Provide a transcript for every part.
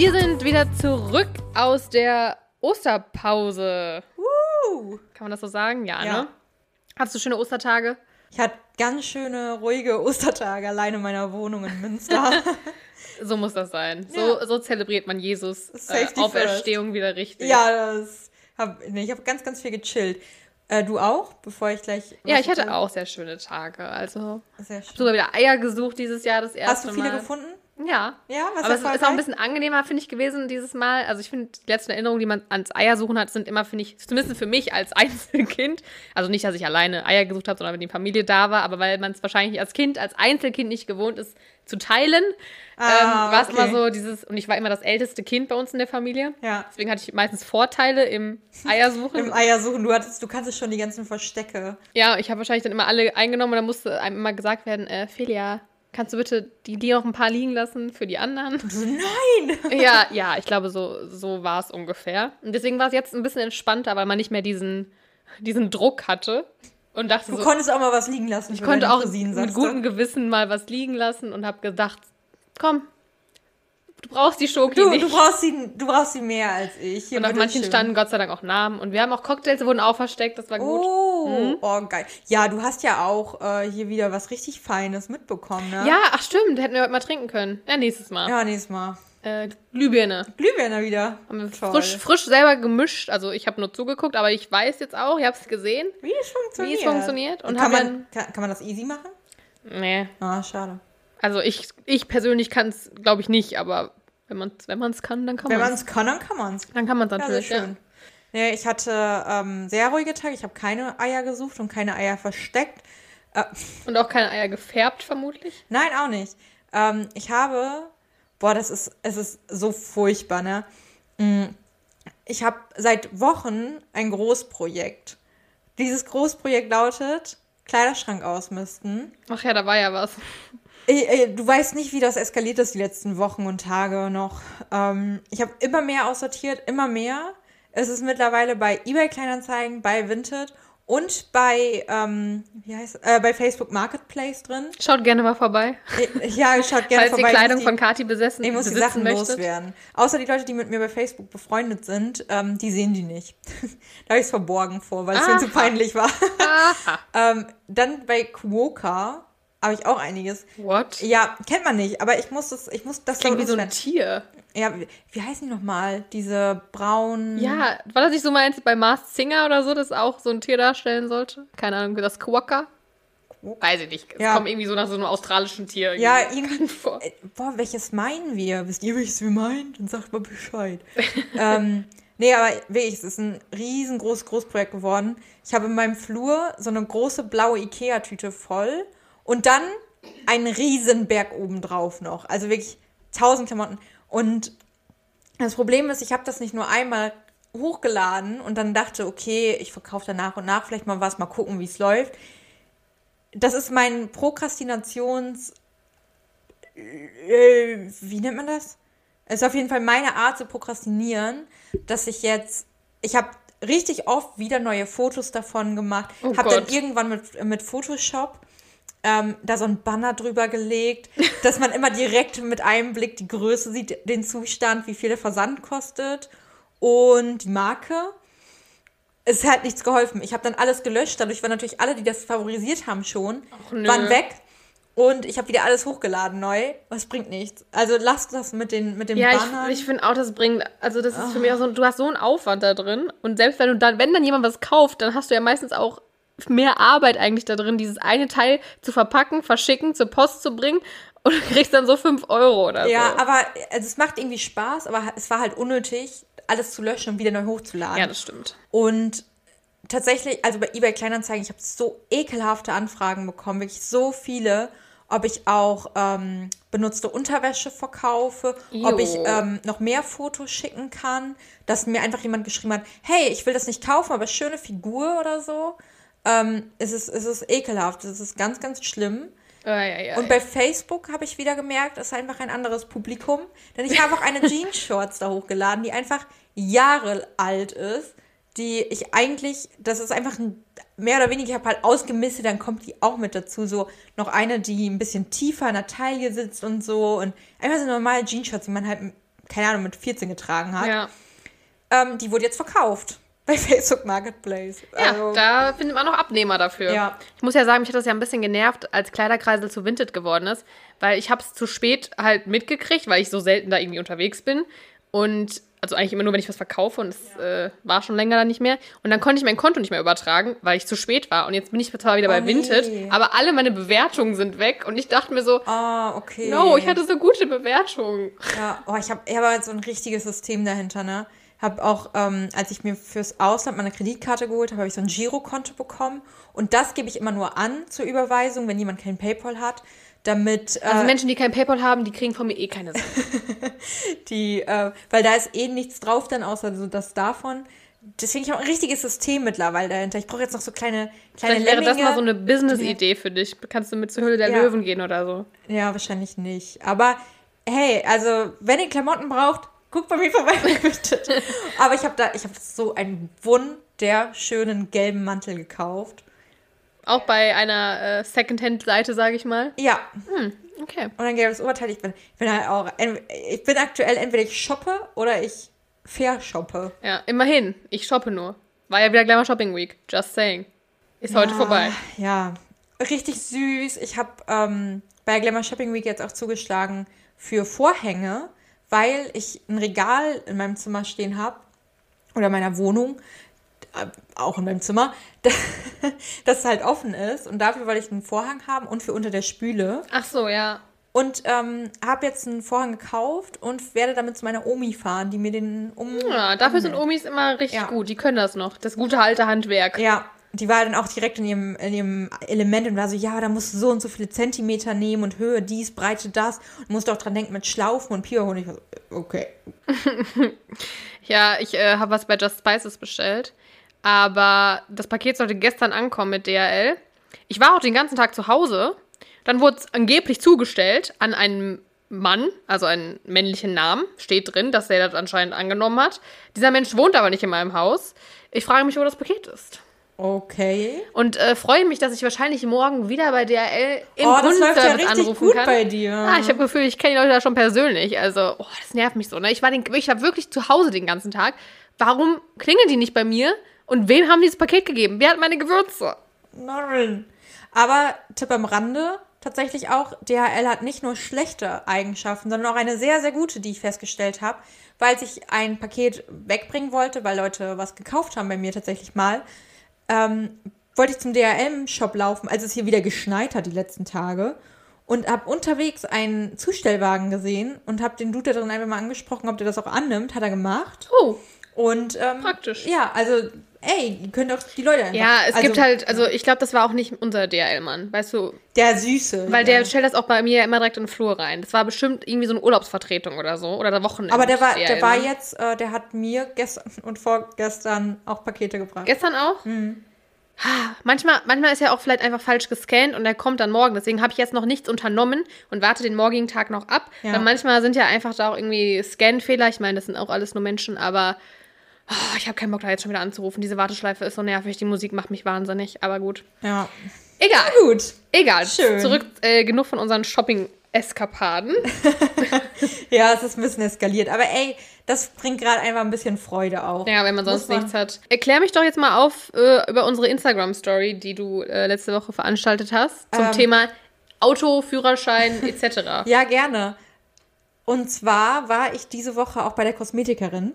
Wir sind wieder zurück aus der Osterpause. Uh. Kann man das so sagen? Ja, Ja. ne? Hattest du schöne Ostertage? Ich hatte ganz schöne, ruhige Ostertage alleine in meiner Wohnung in Münster. So muss das sein. So, Ja. so zelebriert man Jesus äh, Auferstehung wieder richtig. ja, das hab, nee, ich habe ganz, ganz viel gechillt. Äh, du auch, bevor ich gleich. Ja, ich hatte auch sehr schöne Tage. Also Sehr schön. sogar wieder Eier gesucht dieses Jahr das erste Hast du viele Mal. gefunden? Ja. Ja, was Aber es ist auch ein bisschen angenehmer, finde ich, gewesen dieses Mal. Also ich finde, die letzten Erinnerungen, die man ans Eiersuchen hat, sind immer, finde ich, zumindest für mich als Einzelkind, also nicht, dass ich alleine Eier gesucht habe, sondern wenn die Familie da war, aber weil man es wahrscheinlich als Kind, als Einzelkind nicht gewohnt ist, zu teilen, Ah, ähm, war es okay. immer so dieses, und ich war immer das älteste Kind bei uns in der Familie. Ja. Deswegen hatte ich meistens Vorteile im Eiersuchen. Im Eiersuchen, du hattest, du kannst es schon die ganzen Verstecke. Ja, ich habe wahrscheinlich dann immer alle eingenommen und dann musste einem immer gesagt werden, äh, Felia, kannst du bitte die, die noch ein paar liegen lassen für die anderen? Nein! ja, ja, ich glaube, so, so war es ungefähr. Und deswegen war es jetzt ein bisschen entspannter, weil man nicht mehr diesen, diesen Druck hatte und dachte Du so, konntest auch mal was liegen lassen. ich konnte auch mit gutem Gewissen mal was liegen lassen und habe gedacht, komm, du brauchst die Schoki Du, nicht. du, brauchst sie, du brauchst sie mehr als ich. Hier und auf manchen bitteschön. standen Gott sei Dank auch Namen. Und wir haben auch Cocktails, die wurden auch versteckt, das war gut. Oh, Mhm. oh, geil. Ja, du hast ja auch äh, hier wieder was richtig Feines mitbekommen, ne? Ja, ach stimmt, hätten wir heute mal trinken können. Ja, nächstes Mal. Ja, nächstes Mal. Äh, Glühbirne. Glühbirne wieder. Haben wir Toll. frisch, frisch selber gemischt. Also ich habe nur zugeguckt, aber ich weiß jetzt auch, ich habe es gesehen, Wie es funktioniert. wie es funktioniert. Und kann, man, kann, kann man das easy machen? nee, Ah, schade. Also ich, ich persönlich kann es, glaube ich, nicht, aber wenn man es wenn man's kann, dann kann Wenn man man es. es kann, dann kann man es. Dann kann man es Ja, natürlich, ja. schön. Nee, ich hatte ähm, sehr ruhige Tage. Ich habe keine Eier gesucht und keine Eier versteckt. Äh, Und auch keine Eier gefärbt, vermutlich. nein, auch nicht. Ähm, ich habe, boah, das ist, es ist so furchtbar, ne? Mm, Ich habe seit Wochen ein Großprojekt. Dieses Großprojekt lautet Kleiderschrank ausmisten. Ach ja, da war ja was. Ey, du weißt nicht, wie das eskaliert ist die letzten Wochen und Tage noch. Ähm, ich habe immer mehr aussortiert, immer mehr. Es ist mittlerweile bei eBay Kleinanzeigen, bei Vinted und bei, ähm, wie heißt, äh, bei Facebook Marketplace drin. Schaut gerne mal vorbei, Äh, Ja, schaut gerne falls vorbei. ihr Kleidung ich muss von Kati besessen, die, ich muss die Sachen möchtet. loswerden. Außer die Leute, die mit mir bei Facebook befreundet sind, ähm, die sehen die nicht. da habe ich es verborgen vor, weil es mir zu Aha. peinlich war. Ähm, dann bei Quoka habe ich auch einiges. What? Ja, kennt man nicht, aber ich muss das, ich muss das Klingt wie so ein. Tier. Ja, wie, wie heißen die nochmal? Diese braunen. Ja, war das nicht so meinst bei Mars Singer oder so, das auch so ein Tier darstellen sollte? Keine Ahnung, das Quokka? Weiß ich nicht. Es Ja. kommt irgendwie so nach so einem australischen Tier. Ja, irgendwie irgendwie. bekannt vor. Äh, Boah, welches meinen wir? Wisst ihr, welches wir meinen? Dann sagt mal Bescheid. ähm, nee, aber wirklich, es ist ein riesengroßes Großprojekt geworden. Ich habe in meinem Flur so eine große blaue Ikea-Tüte voll und dann einen Riesenberg obendrauf noch. Also wirklich tausend Klamotten. Und das Problem ist, ich habe das nicht nur einmal hochgeladen und dann dachte, okay, ich verkaufe da nach und nach vielleicht mal was, mal gucken, wie es läuft. Das ist mein Prokrastinations... Äh, wie nennt man das? Es ist auf jeden Fall meine Art zu prokrastinieren, dass ich jetzt... Ich habe richtig oft wieder neue Fotos davon gemacht. Oh habe dann irgendwann mit, mit Photoshop ähm, da so ein Banner drüber gelegt, dass man immer direkt mit einem Blick die Größe sieht, den Zustand, wie viel der Versand kostet und die Marke. Es hat nichts geholfen. Ich habe dann alles gelöscht. Dadurch waren natürlich alle, die das favorisiert haben schon, Ach, waren weg. Und ich habe wieder alles hochgeladen neu. Was bringt nichts. Also lasst das mit den, mit den Ja, Bannern. ich, ich finde auch, das bringt, also das ist für mich auch so, du hast so einen Aufwand da drin und selbst wenn du dann, wenn dann jemand was kauft, dann hast du ja meistens auch mehr Arbeit eigentlich da drin, dieses eine Teil zu verpacken, verschicken, zur Post zu bringen und du kriegst dann so 5 Euro oder ja, so. aber also es macht irgendwie Spaß, aber es war halt unnötig, alles zu löschen und wieder neu hochzuladen. Ja, das stimmt. Und tatsächlich, also bei eBay Kleinanzeigen, ich habe so ekelhafte Anfragen bekommen, wirklich so viele, ob ich auch ähm, benutzte Unterwäsche verkaufe, ob ich Jo. ähm, noch mehr Fotos schicken kann, dass mir einfach jemand geschrieben hat, hey, ich will das nicht kaufen, aber schöne Figur oder so. Ähm, es, ist, es ist ekelhaft, es ist ganz, ganz schlimm. Ja, ja, ja. Und bei Facebook habe ich wieder gemerkt, es ist einfach ein anderes Publikum. Denn ich habe auch eine Jeans-Shorts da hochgeladen, die einfach Jahre alt ist. Die ich eigentlich, das ist einfach ein, mehr oder weniger, ich habe halt ausgemistet, dann kommt die auch mit dazu. So noch eine, die ein bisschen tiefer in der Taille sitzt und so. Und einfach so normale Jeans-Shorts, die man halt keine Ahnung, mit 14 getragen hat. Ja. Ähm, die wurde jetzt verkauft bei Facebook Marketplace. Ja, Also, da findet man auch Abnehmer dafür. Ja. Ich muss ja sagen, mich hat das ja ein bisschen genervt, als Kleiderkreisel zu Vinted geworden ist, weil ich habe es zu spät halt mitgekriegt, weil ich so selten da irgendwie unterwegs bin. Und also eigentlich immer nur, wenn ich was verkaufe und es äh, war schon länger dann nicht mehr. Und dann konnte ich mein Konto nicht mehr übertragen, weil ich zu spät war. Und jetzt bin ich zwar wieder bei nee. Vinted, aber alle meine Bewertungen sind weg. Und ich dachte mir so, Ah, okay. no, ich hatte so gute Bewertungen. Ja, oh, ich habe ich hab halt so ein richtiges System dahinter, ne? Habe auch, ähm, als ich mir fürs Ausland meine Kreditkarte geholt habe, habe ich so ein Girokonto bekommen. Und das gebe ich immer nur an zur Überweisung, wenn jemand kein PayPal hat, damit äh, Also Menschen, die kein PayPal haben, die kriegen von mir eh keine Sache. die, äh, weil da ist eh nichts drauf dann, außer so das davon. Deswegen ich habe ein richtiges System mittlerweile dahinter. Ich brauche jetzt noch so kleine, kleine Vielleicht wäre das Lemminge. mal so eine Business-Idee für dich. Kannst du mit zur Hülle der Ja. Löwen gehen oder so. Ja, wahrscheinlich nicht. Aber hey, also wenn ihr Klamotten braucht, guckt bei mir vorbei. Aber ich habe da, ich habe so einen wunderschönen gelben Mantel gekauft. Auch bei einer äh, Secondhand-Seite, sage ich mal. Ja, Okay. und ein gelbes Oberteil. Ich bin, ich bin halt auch, ich bin aktuell entweder ich shoppe oder ich verschoppe. Ja, immerhin. Ich shoppe nur. War ja wieder Glamour Shopping Week. Just saying. Ist heute Ja, vorbei. Ja, richtig süß. Ich habe ähm, bei Glamour Shopping Week jetzt auch zugeschlagen für Vorhänge, weil ich ein Regal in meinem Zimmer stehen habe oder meiner Wohnung, äh, auch in meinem Zimmer, das halt offen ist. Und dafür wollte ich einen Vorhang haben und für unter der Spüle. Ach so, ja. Und ähm, habe jetzt einen Vorhang gekauft und werde damit zu meiner Omi fahren, die mir den um. Ja, dafür sind Omis immer richtig Ja. gut. Die können das noch. Das gute alte Handwerk. Ja, die war dann auch direkt in ihrem, in ihrem Element und war so, ja, da musst du so und so viele Zentimeter nehmen und Höhe dies, Breite das. Und musst auch dran denken mit Schlaufen und Pior. Und ich war so, okay. Ja, ich äh, habe was bei Just Spices bestellt. Aber das Paket sollte gestern ankommen mit DHL. Ich war auch den ganzen Tag zu Hause. Dann wurde es angeblich zugestellt an einen Mann, also einen männlichen Namen, steht drin, dass er das anscheinend angenommen hat. Dieser Mensch wohnt aber nicht in meinem Haus. Ich frage mich, wo das Paket ist. Okay. Und äh, freue mich, dass ich wahrscheinlich morgen wieder bei DHL im Oh, das läuft ja Kundenservice richtig anrufen gut kann. bei dir. Ah, ich habe das Gefühl, ich kenne die Leute da schon persönlich. Also, oh, das nervt mich so. Ne? Ich war, den, ich war wirklich zu Hause den ganzen Tag. Warum klingeln die nicht bei mir? Und wem haben die das Paket gegeben? Wer hat meine Gewürze? Nein. Aber Tipp am Rande, tatsächlich auch, DHL hat nicht nur schlechte Eigenschaften, sondern auch eine sehr, sehr gute, die ich festgestellt habe, weil ich ein Paket wegbringen wollte, weil Leute was gekauft haben bei mir tatsächlich mal. Ähm, wollte ich zum DHL-Shop laufen, als es hier wieder geschneit hat die letzten Tage. Und habe unterwegs einen Zustellwagen gesehen und habe den Dude da drin einfach mal angesprochen, ob der das auch annimmt. Hat er gemacht. Oh, Und ähm, Praktisch. Ja, also, ey, ihr könnt doch die Leute einfach. ja, es also, gibt halt, also ich glaube, das war auch nicht unser DHL-Mann, weißt du? Der Süße. Weil ja. der stellt das auch bei mir immer direkt in den Flur rein. Das war bestimmt irgendwie so eine Urlaubsvertretung oder so. Oder der Wochenende. Aber der war, der war jetzt, äh, der hat mir gestern und vorgestern auch Pakete gebracht. Gestern auch? Mhm. Manchmal, manchmal ist er auch vielleicht einfach falsch gescannt und er kommt dann morgen. Deswegen habe ich jetzt noch nichts unternommen und warte den morgigen Tag noch ab. Ja. Weil manchmal sind ja einfach da auch irgendwie Scan-Fehler. Ich meine, das sind auch alles nur Menschen, aber oh, ich habe keinen Bock, da jetzt schon wieder anzurufen. Diese Warteschleife ist so nervig. Die Musik macht mich wahnsinnig. Aber gut. Ja. Egal. Gut. Egal. Schön. Zurück, äh, genug von unseren Shopping-Eskapaden. Ja, es ist ein bisschen eskaliert. Aber ey, das bringt gerade einfach ein bisschen Freude auch. Ja, wenn man sonst man- nichts hat. Erklär mich doch jetzt mal auf äh, über unsere Instagram-Story, die du äh, letzte Woche veranstaltet hast, zum Ähm. Thema Auto, Führerschein etc. Ja, gerne. Und zwar war ich diese Woche auch bei der Kosmetikerin.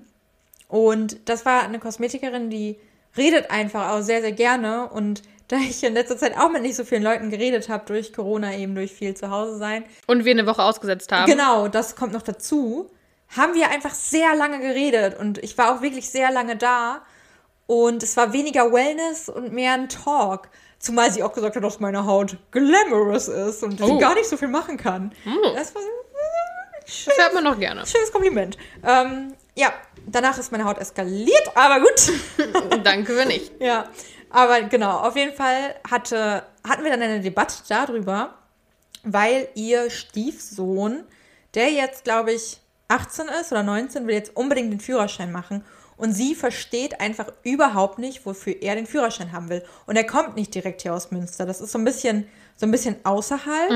Und das war eine Kosmetikerin, die redet einfach auch sehr, sehr gerne. Und da ich in letzter Zeit auch mit nicht so vielen Leuten geredet habe, durch Corona eben, durch viel zu Hause sein, Und wir eine Woche ausgesetzt haben. Genau, das kommt noch dazu. Haben wir einfach sehr lange geredet und ich war auch wirklich sehr lange da und es war weniger Wellness und mehr ein Talk. Zumal sie auch gesagt hat, dass meine Haut glamorous ist und Oh. sie gar nicht so viel machen kann. Das war Das hört man noch gerne. schönes Kompliment. Ähm, ja, danach ist meine Haut eskaliert, aber gut. Danke, wenn nicht. Ja, aber genau, auf jeden Fall hatte, hatten wir dann eine Debatte darüber, weil ihr Stiefsohn, der jetzt, glaube ich, 18 ist oder 19, will jetzt unbedingt den Führerschein machen. Und sie versteht einfach überhaupt nicht, wofür er den Führerschein haben will. Und er kommt nicht direkt hier aus Münster. Das ist so ein bisschen, so ein bisschen außerhalb.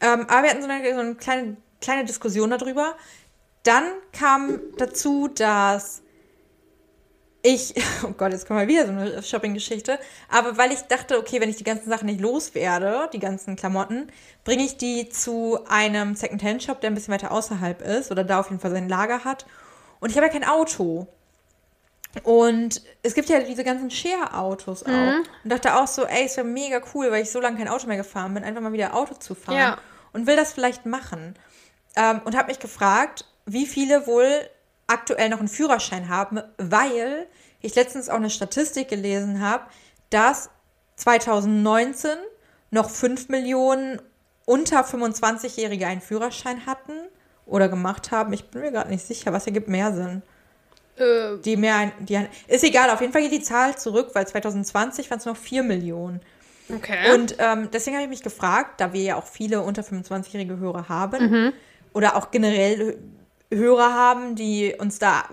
Ähm, aber wir hatten so eine, so eine kleine, kleine Diskussion darüber. Dann kam dazu, dass ich, oh Gott, jetzt kommt mal wieder so eine Shopping-Geschichte, aber weil ich dachte, okay, wenn ich die ganzen Sachen nicht loswerde, die ganzen Klamotten, bringe ich die zu einem Second-Hand-Shop, der ein bisschen weiter außerhalb ist oder da auf jeden Fall sein Lager hat. Und ich habe ja kein Auto. Und es gibt ja diese ganzen Share-Autos auch. Mhm. Und dachte auch so, ey, es wäre mega cool, weil ich so lange kein Auto mehr gefahren bin, einfach mal wieder Auto zu fahren. Ja. Und will das vielleicht machen. Ähm, und habe mich gefragt, wie viele wohl aktuell noch einen Führerschein haben, weil ich letztens auch eine Statistik gelesen habe, dass 2019 noch 5 Millionen unter 25-Jährige einen Führerschein hatten oder gemacht haben. Ich bin mir gerade nicht sicher, was ergibt mehr Sinn. Äh, Die mehr, die, ist egal, auf jeden Fall geht die Zahl zurück, weil 2020 waren es noch 4 Millionen. okay. Und ähm, deswegen habe ich mich gefragt, da wir ja auch viele unter 25-jährige Hörer haben oder auch generell Hörer haben, die uns da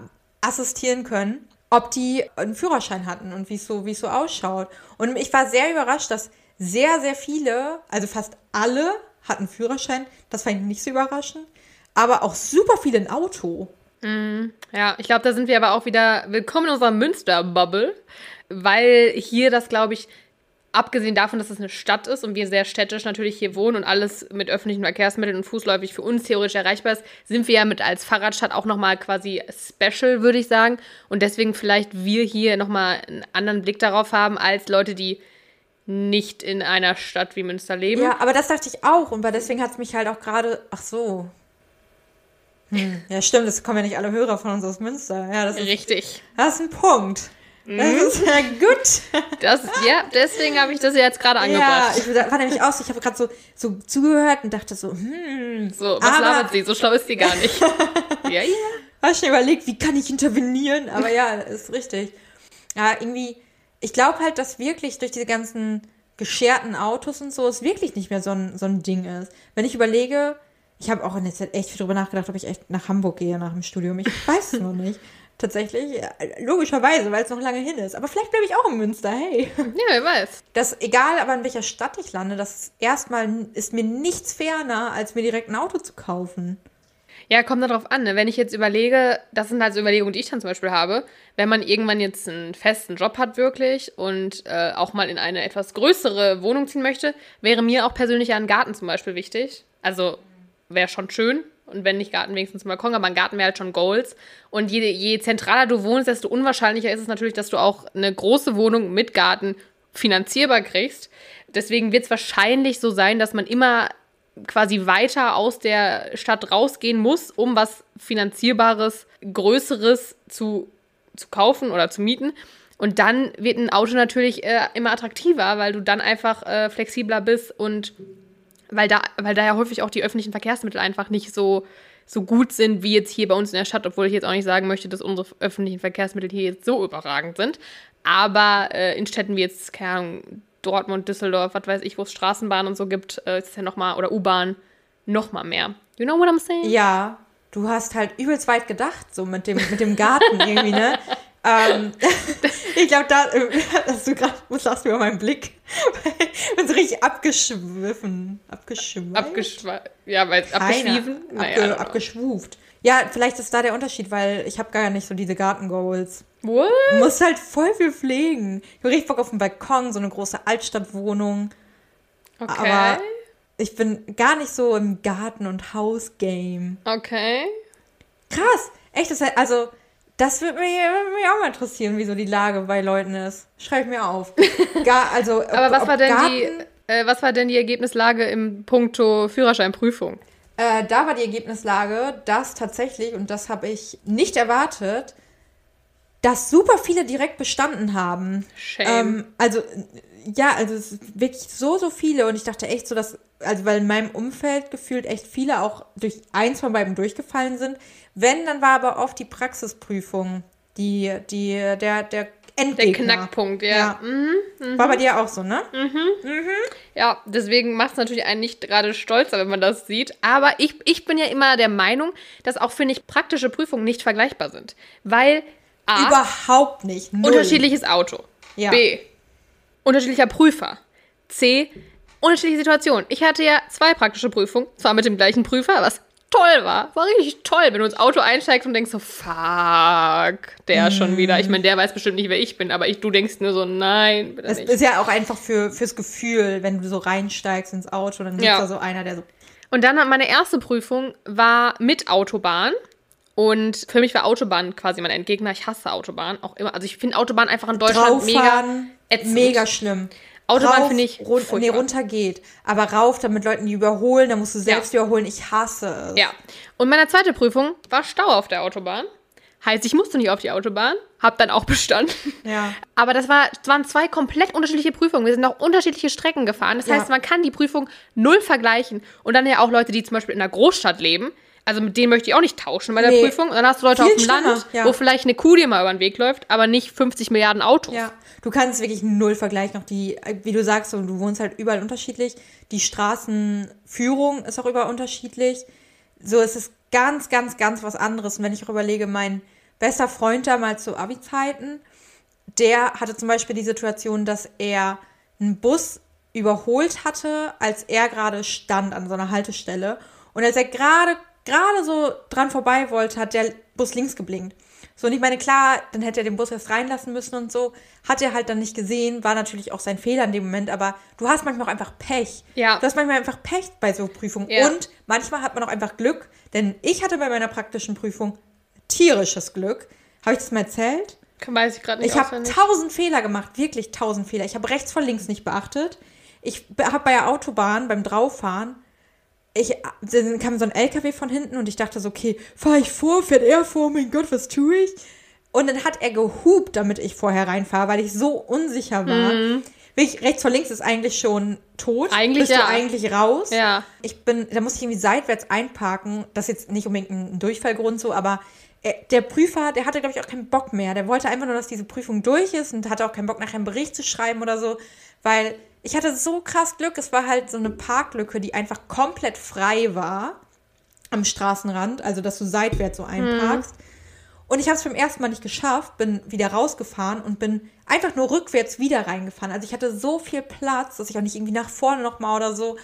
assistieren können, ob die einen Führerschein hatten und wie so, es so ausschaut. Und ich war sehr überrascht, dass sehr, sehr viele, also fast alle hatten Führerschein. Das fand ich nicht so überraschend. Aber auch super viele ein Auto. Ja, ich glaube, da sind wir aber auch wieder willkommen in unserer Münster-Bubble, weil hier das, glaube ich, abgesehen davon, dass es eine Stadt ist und wir sehr städtisch natürlich hier wohnen und alles mit öffentlichen Verkehrsmitteln und fußläufig für uns theoretisch erreichbar ist, sind wir ja mit als Fahrradstadt auch nochmal quasi special, würde ich sagen. Und deswegen vielleicht wir hier nochmal einen anderen Blick darauf haben als Leute, die nicht in einer Stadt wie Münster leben. Ja, aber das dachte ich auch. Und deswegen hat es mich halt auch gerade. Ach so. Hm, ja, stimmt, es kommen ja nicht alle Hörer von uns aus Münster. Ja, das ist, Richtig. das ist ein Punkt. Das ist ja gut. Das, ja, deswegen habe ich das jetzt gerade Ja, angebracht. ich war nämlich auch so, ich habe gerade so, so zugehört und dachte so, hm, so, was aber- labert sie? So schlau ist sie gar nicht. ja, ja. Hast schon überlegt, wie kann ich intervenieren? Aber ja, ist richtig. Ja, irgendwie, ich glaube halt, dass wirklich durch diese ganzen gescherten Autos und so es wirklich nicht mehr so ein, so ein Ding ist. Wenn ich überlege, ich habe auch in der Zeit echt viel drüber nachgedacht, ob ich echt nach Hamburg gehe nach dem Studium. Ich weiß es noch nicht. Tatsächlich, ja, logischerweise, weil es noch lange hin ist. Aber vielleicht bleibe ich auch in Münster, hey. Ja, wer weiß. Das, egal aber in welcher Stadt ich lande, das ist erstmal ist mir nichts ferner, als mir direkt ein Auto zu kaufen. Ja, kommt darauf an. Ne? Wenn ich jetzt überlege, das sind halt so Überlegungen, die ich dann zum Beispiel habe, wenn man irgendwann jetzt einen festen Job hat wirklich und äh, auch mal in eine etwas größere Wohnung ziehen möchte, wäre mir auch persönlich ja ein Garten zum Beispiel wichtig. Also wäre schon schön. Und wenn nicht Garten, wenigstens Balkon, aber ein Garten wäre halt schon Goals. Und je, je zentraler du wohnst, desto unwahrscheinlicher ist es natürlich, dass du auch eine große Wohnung mit Garten finanzierbar kriegst. Deswegen wird es wahrscheinlich so sein, dass man immer quasi weiter aus der Stadt rausgehen muss, um was finanzierbares, größeres zu, zu kaufen oder zu mieten. Und dann wird ein Auto natürlich äh, immer attraktiver, weil du dann einfach äh, flexibler bist und weil da, weil da ja häufig auch die öffentlichen Verkehrsmittel einfach nicht so, so gut sind wie jetzt hier bei uns in der Stadt, obwohl ich jetzt auch nicht sagen möchte, dass unsere öffentlichen Verkehrsmittel hier jetzt so überragend sind. Aber äh, in Städten wie jetzt, keine Ahnung, Dortmund, Düsseldorf, was weiß ich, wo es Straßenbahn und so gibt, äh, ist es ja nochmal, oder U-Bahn, nochmal mehr. You know what I'm saying? Ja, du hast halt übelst weit gedacht, so mit dem, mit dem Garten irgendwie, ne? ähm, ich glaube, da hast du gerade, was sagst du über meinen Blick? bin so richtig abgeschwiffen. Abgeschweift? Abgeschwe ja, weil abgeschwiefen. Abge Naja, abgeschwuft. Ja, vielleicht ist da der Unterschied, weil ich habe gar nicht so diese Gartengoals. What? Du musst halt voll viel pflegen. Ich habe richtig Bock auf einen Balkon, so eine große Altstadtwohnung. Okay. Aber ich bin gar nicht so im Garten- und Hausgame. okay. Krass. Echt, das heißt, also, das würde mich, würd mich auch mal interessieren, wie so die Lage bei Leuten ist. Schreib mir auf. Gar, also, ob, Aber was war denn Garten, die, äh, was war denn die Ergebnislage im Punkto Führerscheinprüfung? Äh, da war die Ergebnislage, dass tatsächlich, und das habe ich nicht erwartet, dass super viele direkt bestanden haben. Shame. Ähm, also, ja, also es ist wirklich so, so viele. Und ich dachte echt so, dass, also weil in meinem Umfeld gefühlt echt viele auch durch eins von beiden durchgefallen sind. Wenn, dann war aber oft die Praxisprüfung, die, die, der, der Der Endgegner. Knackpunkt, ja. Ja. Mhm. War bei dir auch so, ne? Ja, deswegen macht es natürlich einen nicht gerade stolzer, wenn man das sieht. Aber ich, ich bin ja immer der Meinung, dass auch, finde ich, praktische Prüfungen nicht vergleichbar sind. Weil A, Überhaupt nicht. Null. unterschiedliches Auto. Ja. B, unterschiedlicher Prüfer. C, unterschiedliche Situation. Ich hatte ja zwei praktische Prüfungen, zwar mit dem gleichen Prüfer, was toll war. War richtig toll, wenn du ins Auto einsteigst und denkst so, fuck, der schon wieder. Ich meine, der weiß bestimmt nicht, wer ich bin, aber ich, du denkst nur so, nein, nicht. ist ja auch einfach für, fürs Gefühl, wenn du so reinsteigst ins Auto, dann sitzt Ja. da so einer, der so. Und dann meine erste Prüfung war mit Autobahn. Und für mich war Autobahn quasi mein Endgegner. Ich hasse Autobahn auch immer. Also ich finde Autobahn einfach in Deutschland mega ätzend. mega schlimm. Autobahn Rauf, finde ich run nee, runter geht. Aber rauf, damit Leuten die überholen, dann musst du selbst überholen. Ich hasse es. Ja. Und meine zweite Prüfung war Stau auf der Autobahn. Heißt, ich musste nicht auf die Autobahn, hab dann auch bestanden. Ja. Aber das, war, das waren zwei komplett unterschiedliche Prüfungen. Wir sind auch unterschiedliche Strecken gefahren. Das Ja. heißt, man kann die Prüfung null vergleichen. Und dann ja auch Leute, die zum Beispiel in einer Großstadt leben. Also mit denen möchte ich auch nicht tauschen bei der Nee. Prüfung. Und dann hast du Leute Viel auf dem schlimmer, Land, ja. wo vielleicht eine Kuh dir mal über den Weg läuft, aber nicht 50 Milliarden Autos. Ja, du kannst wirklich null vergleichen. Auch die, wie du sagst, so, du wohnst halt überall unterschiedlich. Die Straßenführung ist auch überall unterschiedlich. So, es ist ganz, ganz, ganz was anderes. Und wenn ich auch überlege, mein bester Freund damals zu Abi-Zeiten, der hatte zum Beispiel die Situation, dass er einen Bus überholt hatte, als er gerade stand an so einer Haltestelle. Und als er gerade, gerade so dran vorbei wollte, hat der Bus links geblinkt. So, und ich meine, klar, dann hätte er den Bus erst reinlassen müssen und so. Hat er halt dann nicht gesehen, war natürlich auch sein Fehler in dem Moment, aber du hast manchmal auch einfach Pech. Ja. Du hast manchmal einfach Pech bei so Prüfungen. Ja. Und manchmal hat man auch einfach Glück, denn ich hatte bei meiner praktischen Prüfung tierisches Glück. Habe ich das mal erzählt? Weiß ich gerade nicht Ich habe tausend Fehler gemacht, wirklich tausend Fehler. Ich habe rechts vor links nicht beachtet. Ich habe bei der Autobahn beim Drauffahren, ich, dann kam so ein LKW von hinten und ich dachte so, okay, fahre ich vor, fährt er vor, mein Gott, was tue ich? Und dann hat er gehupt, damit ich vorher reinfahre, weil ich so unsicher war. Wirklich, rechts vor links ist eigentlich schon tot. Mhm. Eigentlich Bist ja. du eigentlich raus. Ja. Ich bin, da musste ich irgendwie seitwärts einparken. Das ist jetzt nicht unbedingt ein Durchfallgrund so, aber er, der Prüfer, der hatte, glaube ich, auch keinen Bock mehr. Der wollte einfach nur, dass diese Prüfung durch ist und hatte auch keinen Bock, nachher einen Bericht zu schreiben oder so. Weil ich hatte so krass Glück. Es war halt so eine Parklücke, die einfach komplett frei war am Straßenrand. Also, dass du seitwärts so einparkst. Und ich habe es beim ersten Mal nicht geschafft, bin wieder rausgefahren und bin einfach nur rückwärts wieder reingefahren. Also ich hatte so viel Platz, dass ich auch nicht irgendwie nach vorne nochmal oder so,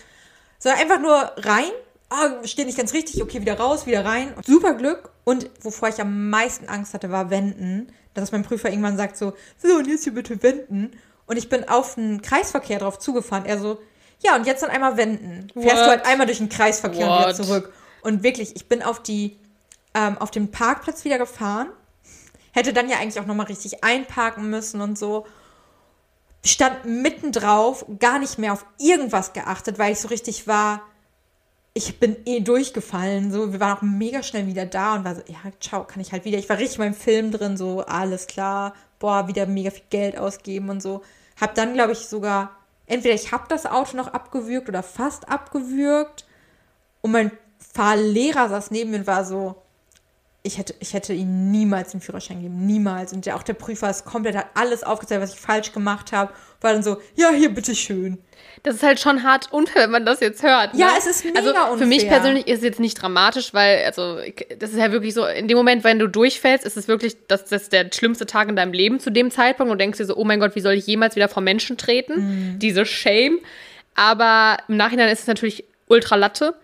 sondern einfach nur rein. Ah, steht nicht ganz richtig, okay, wieder raus, wieder rein. Super Glück. Und wovor ich am meisten Angst hatte, war Wenden. Dass mein Prüfer irgendwann sagt so, so, und jetzt hier bitte wenden. Und ich bin auf den Kreisverkehr drauf zugefahren. Er so, ja, und jetzt dann einmal wenden. Fährst What? du halt einmal durch den Kreisverkehr und wieder What? zurück. Und wirklich, ich bin auf die ähm, auf den Parkplatz wieder gefahren. Hätte dann ja eigentlich auch nochmal richtig einparken müssen und so. Stand mitten drauf, gar nicht mehr auf irgendwas geachtet, weil ich so richtig war, ich bin eh durchgefallen. So, wir waren auch mega schnell wieder da und war so, ja, ciao, kann ich halt wieder. Ich war richtig in meinem Film drin, so, alles klar, boah, wieder mega viel Geld ausgeben und so. Hab dann, glaube ich, sogar, entweder ich habe das Auto noch abgewürgt oder fast abgewürgt. Und mein Fahrlehrer saß neben mir und war so, ich hätte, ich hätte ihm niemals den Führerschein gegeben, niemals. Und der, auch der Prüfer ist komplett, hat alles aufgezeigt, was ich falsch gemacht habe. War dann so, ja, hier, bitteschön. Das ist halt schon hart unfair, wenn man das jetzt hört. Ne? Ja, es ist mega Also für mich unfair. persönlich ist es jetzt nicht dramatisch, weil, also, das ist ja wirklich so, in dem Moment, wenn du durchfällst, ist es wirklich, das, das ist der schlimmste Tag in deinem Leben zu dem Zeitpunkt und denkst dir so, oh mein Gott, wie soll ich jemals wieder vor Menschen treten? Mhm. Diese Shame. Aber im Nachhinein ist es natürlich ultra latte.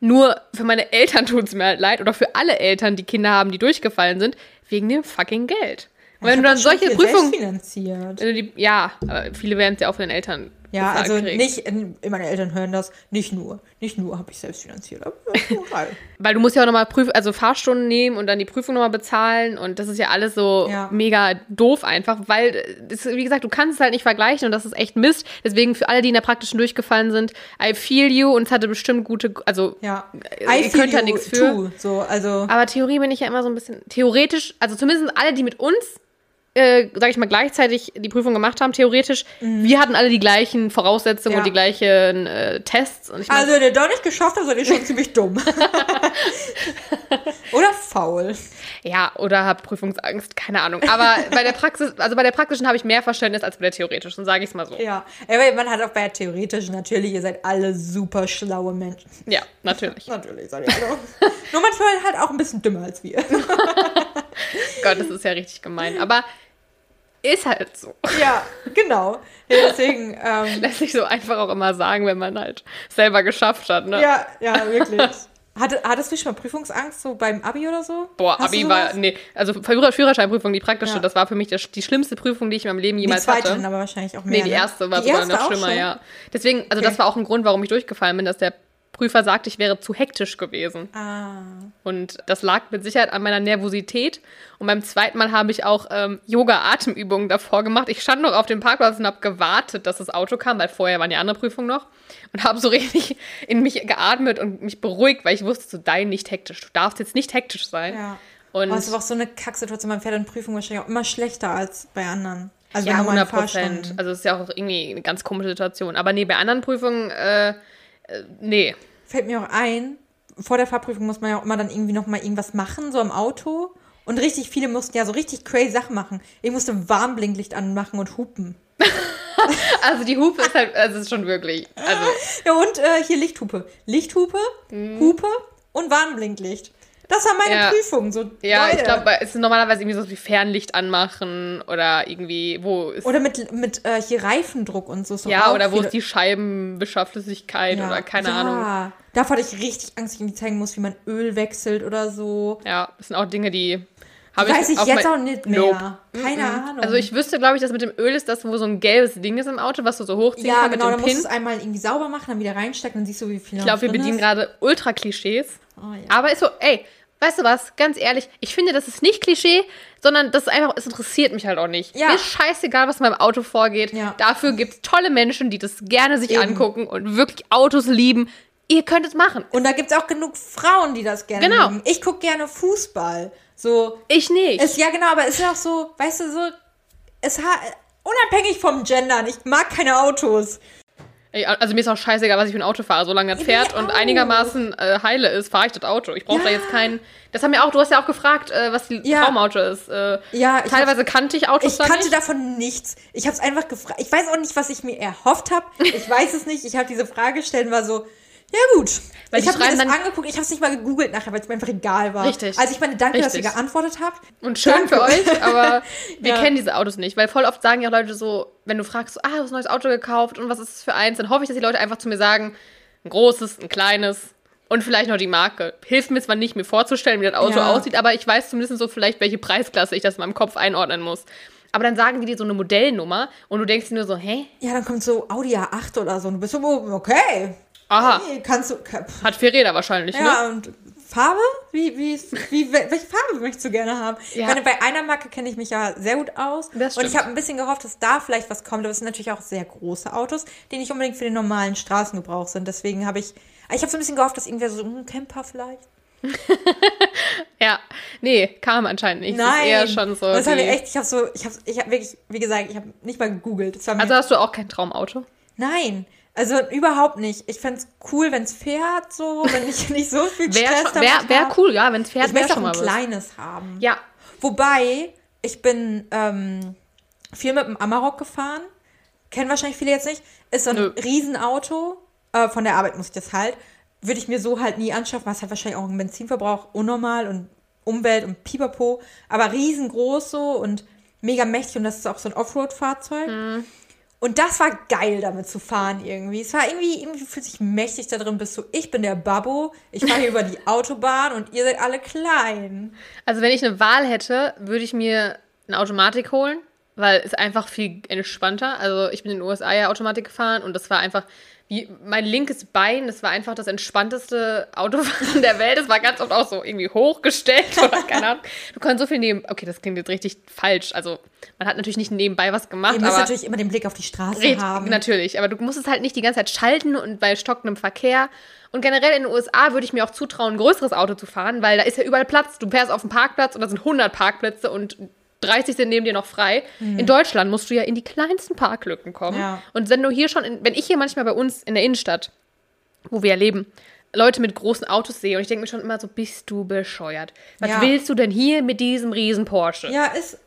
Nur für meine Eltern tut es mir halt leid oder für alle Eltern, die Kinder haben, die durchgefallen sind, wegen dem fucking Geld. Und wenn du dann solche Prüfungen, selbstfinanziert. wenn du die, ja, viele werden es ja auch von den Eltern Ja, also kriegen. nicht, meine Eltern hören das, nicht nur. Nicht nur habe ich selbst finanziert. Weil du musst ja auch nochmal Prüf also Fahrstunden nehmen und dann die Prüfung nochmal bezahlen und das ist ja alles so Ja. mega doof einfach, weil, das, wie gesagt, du kannst es halt nicht vergleichen und das ist echt Mist. Deswegen für alle, die in der praktischen durchgefallen sind, I feel you und es hatte bestimmt gute, also Ja. Äh, ihr könnt da nichts für. too. So, also, Aber Theorie bin ich ja immer so ein bisschen, theoretisch, also zumindest alle, die mit uns, äh, sag ich mal, gleichzeitig die Prüfung gemacht haben, theoretisch, wir hatten alle die gleichen Voraussetzungen Ja. und die gleichen äh, Tests. Und ich mein, also, wenn ihr da nicht geschafft habt, seid ihr schon ziemlich dumm. Oder faul. Ja, oder hab Prüfungsangst, keine Ahnung. Aber bei der Praxis, also bei der praktischen habe ich mehr Verständnis als bei der theoretischen, sage ich es mal so. Ja. Aber man hat auch bei der theoretischen natürlich, ihr seid alle super schlaue Menschen. Ja, natürlich. Natürlich seid ihr alle. Nur manchmal halt auch ein bisschen dümmer als wir. Gott, das ist ja richtig gemein. Aber ist halt so. ja, genau. Ja, deswegen, ähm, Lässt sich so einfach auch immer sagen, wenn man halt selber geschafft hat, ne? ja, ja, wirklich. Hatte, hattest du schon mal Prüfungsangst, so beim Abi oder so? Boah, Hast Abi war, nee, also Führer- Führerscheinprüfung, die praktische, Ja. das war für mich die schlimmste Prüfung, die ich in meinem Leben Die jemals zweite hatte. dann aber wahrscheinlich auch mehr. Nee, die ne? erste war Die sogar erste noch schlimmer, schon? ja. Deswegen, also Okay. das war auch ein Grund, warum ich durchgefallen bin, dass der Prüfer sagte, ich wäre zu hektisch gewesen. Ah. Und das lag mit Sicherheit an meiner Nervosität. Und beim zweiten Mal habe ich auch ähm, Yoga-Atemübungen davor gemacht. Ich stand noch auf dem Parkplatz und habe gewartet, dass das Auto kam, weil vorher waren die andere Prüfungen noch. Und habe so richtig in mich geatmet und mich beruhigt, weil ich wusste, so, dein nicht hektisch. Du darfst jetzt nicht hektisch sein. Ja. Und Aber es war auch so eine Kacksituation. Man fährt in Prüfungen wahrscheinlich auch immer schlechter als bei anderen. Also ja, bei normalen 100 Prozent. Also es ist ja auch irgendwie eine ganz komische Situation. Aber nee, bei anderen Prüfungen, äh, äh, nee. Fällt mir auch ein, vor der Fahrprüfung muss man ja auch immer dann irgendwie noch mal irgendwas machen, so im Auto. Und richtig viele mussten ja so richtig crazy Sachen machen. Ich musste Warnblinklicht anmachen und hupen. Also die Hupe ist halt, also es ist schon wirklich, also Ja, und äh, hier Lichthupe. Lichthupe, Hupe und Warnblinklicht. Das war meine. Ja. Prüfung. So, ja, ich Leute. glaube, es ist normalerweise irgendwie so wie Fernlicht anmachen oder irgendwie, wo ist, Oder mit, mit äh, hier Reifendruck und so. so ja, oder wo ist die Scheibenwischerflüssigkeit oder keine ja. Ahnung. Davor hatte ich richtig Angst, dass ich irgendwie zeigen muss, wie man Öl wechselt oder so. Ja, das sind auch Dinge, die habe Weiß ich auf jetzt auch nicht mehr. Nope. Keine Mhm. Ahnung. Also ich wüsste, glaube ich, dass mit dem Öl ist das, wo so ein gelbes Ding ist im Auto, was du so hochziehen ja, kannst genau, dann mit dem musst du Pin. es einmal irgendwie sauber machen, dann wieder reinstecken, dann siehst du, wie viel Ich glaube, wir bedienen gerade Ultra-Klischees. Oh, ja. Aber ist so, ey, weißt du was, ganz ehrlich, ich finde, das ist nicht Klischee, sondern das ist einfach, es interessiert mich halt auch nicht. Ja. Mir ist scheißegal, was in meinem Auto vorgeht. Ja. Dafür gibt es tolle Menschen, die das gerne sich Eben. angucken und wirklich Autos lieben. Ihr könnt es machen. Und da gibt es auch genug Frauen, die das gerne Genau. mögen. Ich gucke gerne Fußball. So, Ich nicht. ist, ja genau, aber es ist auch so, weißt du, so, es hat, unabhängig vom Gendern, ich mag keine Autos. Also mir ist auch scheißegal, was ich für ein Auto fahre. Solange das fährt und einigermaßen äh, heile ist, fahre ich das Auto. Ich brauche da Ja. jetzt keinen. Das haben wir auch, du hast ja auch gefragt, äh, was die Ja. Traumauto ist. Äh, Ja, teilweise kannte ich Autos Ich da kannte nicht. davon nichts. Ich habe es einfach gefragt. Ich weiß auch nicht, was ich mir erhofft habe. Ich weiß es nicht. Ich habe diese Frage gestellt und war so, ja gut. Weil ich habe mir das angeguckt. Ich habe es nicht mal gegoogelt nachher, weil es mir einfach egal war. Richtig. Also ich meine, danke, dass ihr Richtig. geantwortet habt. Und schön Danke. für euch, aber wir Ja. kennen diese Autos nicht. Weil voll oft sagen ja Leute so, wenn du fragst, so, ah, du hast ein neues Auto gekauft und was ist es für eins, dann hoffe ich, dass die Leute einfach zu mir sagen, ein großes, ein kleines und vielleicht noch die Marke. Hilft mir zwar nicht, mir vorzustellen, wie das Auto Ja. aussieht, aber ich weiß zumindest so vielleicht, welche Preisklasse ich das in meinem Kopf einordnen muss. Aber dann sagen die dir so eine Modellnummer und du denkst dir nur so, hä? Ja, dann kommt so Audi A8 oder so. Und du bist so, okay. Aha, Hey, kannst du. ka- pff. hat vier Räder wahrscheinlich, ne? Ja, und Farbe? Wie, wie, wie, wel- welche Farbe möchtest du gerne haben? Ja. Ich meine, bei einer Marke kenne ich mich ja sehr gut aus. Und ich habe ein bisschen gehofft, dass da vielleicht was kommt. Aber es sind natürlich auch sehr große Autos, die nicht unbedingt für den normalen Straßengebrauch sind. Deswegen habe ich. Ich habe so ein bisschen gehofft, dass irgendwer so ein Camper vielleicht. Ja, nee, kam anscheinend nicht. Das ist eher schon so. Das habe ich echt. Ich habe so. Ich habe ich hab wirklich, wie gesagt, ich habe nicht mal gegoogelt. Also hast du auch kein Traumauto? nein. Also überhaupt nicht. Ich fände es cool, wenn es fährt, so, wenn ich nicht so viel Wäre Stress wär, wär hab. cool, ja, wenn es fährt, Ich wäre möchte auch ein was. kleines haben. Ja, Wobei, ich bin ähm, viel mit dem Amarok gefahren. Kennen wahrscheinlich viele jetzt nicht. Ist so ein Nö. Riesenauto. Äh, von der Arbeit muss ich das halt. Würde ich mir so halt nie anschaffen. Was hat wahrscheinlich auch einen Benzinverbrauch unnormal und Umwelt und Pipapo. Aber riesengroß so und mega mächtig. Und das ist auch so ein Offroad-Fahrzeug. Mhm. Und das war geil, damit zu fahren irgendwie. Es war irgendwie, irgendwie fühlt sich mächtig da drin. Bist so, ich bin der Babbo. Ich fahre hier über die Autobahn und ihr seid alle klein. Also wenn ich eine Wahl hätte, würde ich mir eine Automatik holen, weil es einfach viel entspannter. Also ich bin in den USA ja Automatik gefahren und das war einfach wie mein linkes Bein, das war einfach das entspannteste Autofahren der Welt. Es war ganz oft auch so irgendwie hochgestellt oder keine Ahnung. Du kannst so viel neben. Okay, das klingt jetzt richtig falsch. Also man hat natürlich nicht nebenbei was gemacht, müsst aber natürlich immer den Blick auf die Straße Red, haben. natürlich, aber du musst es halt nicht die ganze Zeit schalten und bei stockendem Verkehr. Und generell in den USA würde ich mir auch zutrauen, ein größeres Auto zu fahren, weil da ist ja überall Platz. Du fährst auf dem Parkplatz und da sind 100 Parkplätze und 30 sind neben dir noch frei. In Deutschland musst du ja in die kleinsten Parklücken kommen. Mhm. Ja. Und wenn du hier schon, in, wenn ich hier manchmal bei uns in der Innenstadt, wo wir ja leben, Leute mit großen Autos sehe und ich denke mir schon immer so, bist du bescheuert? Was Ja. willst du denn hier mit diesem riesen Porsche? Ja, ist.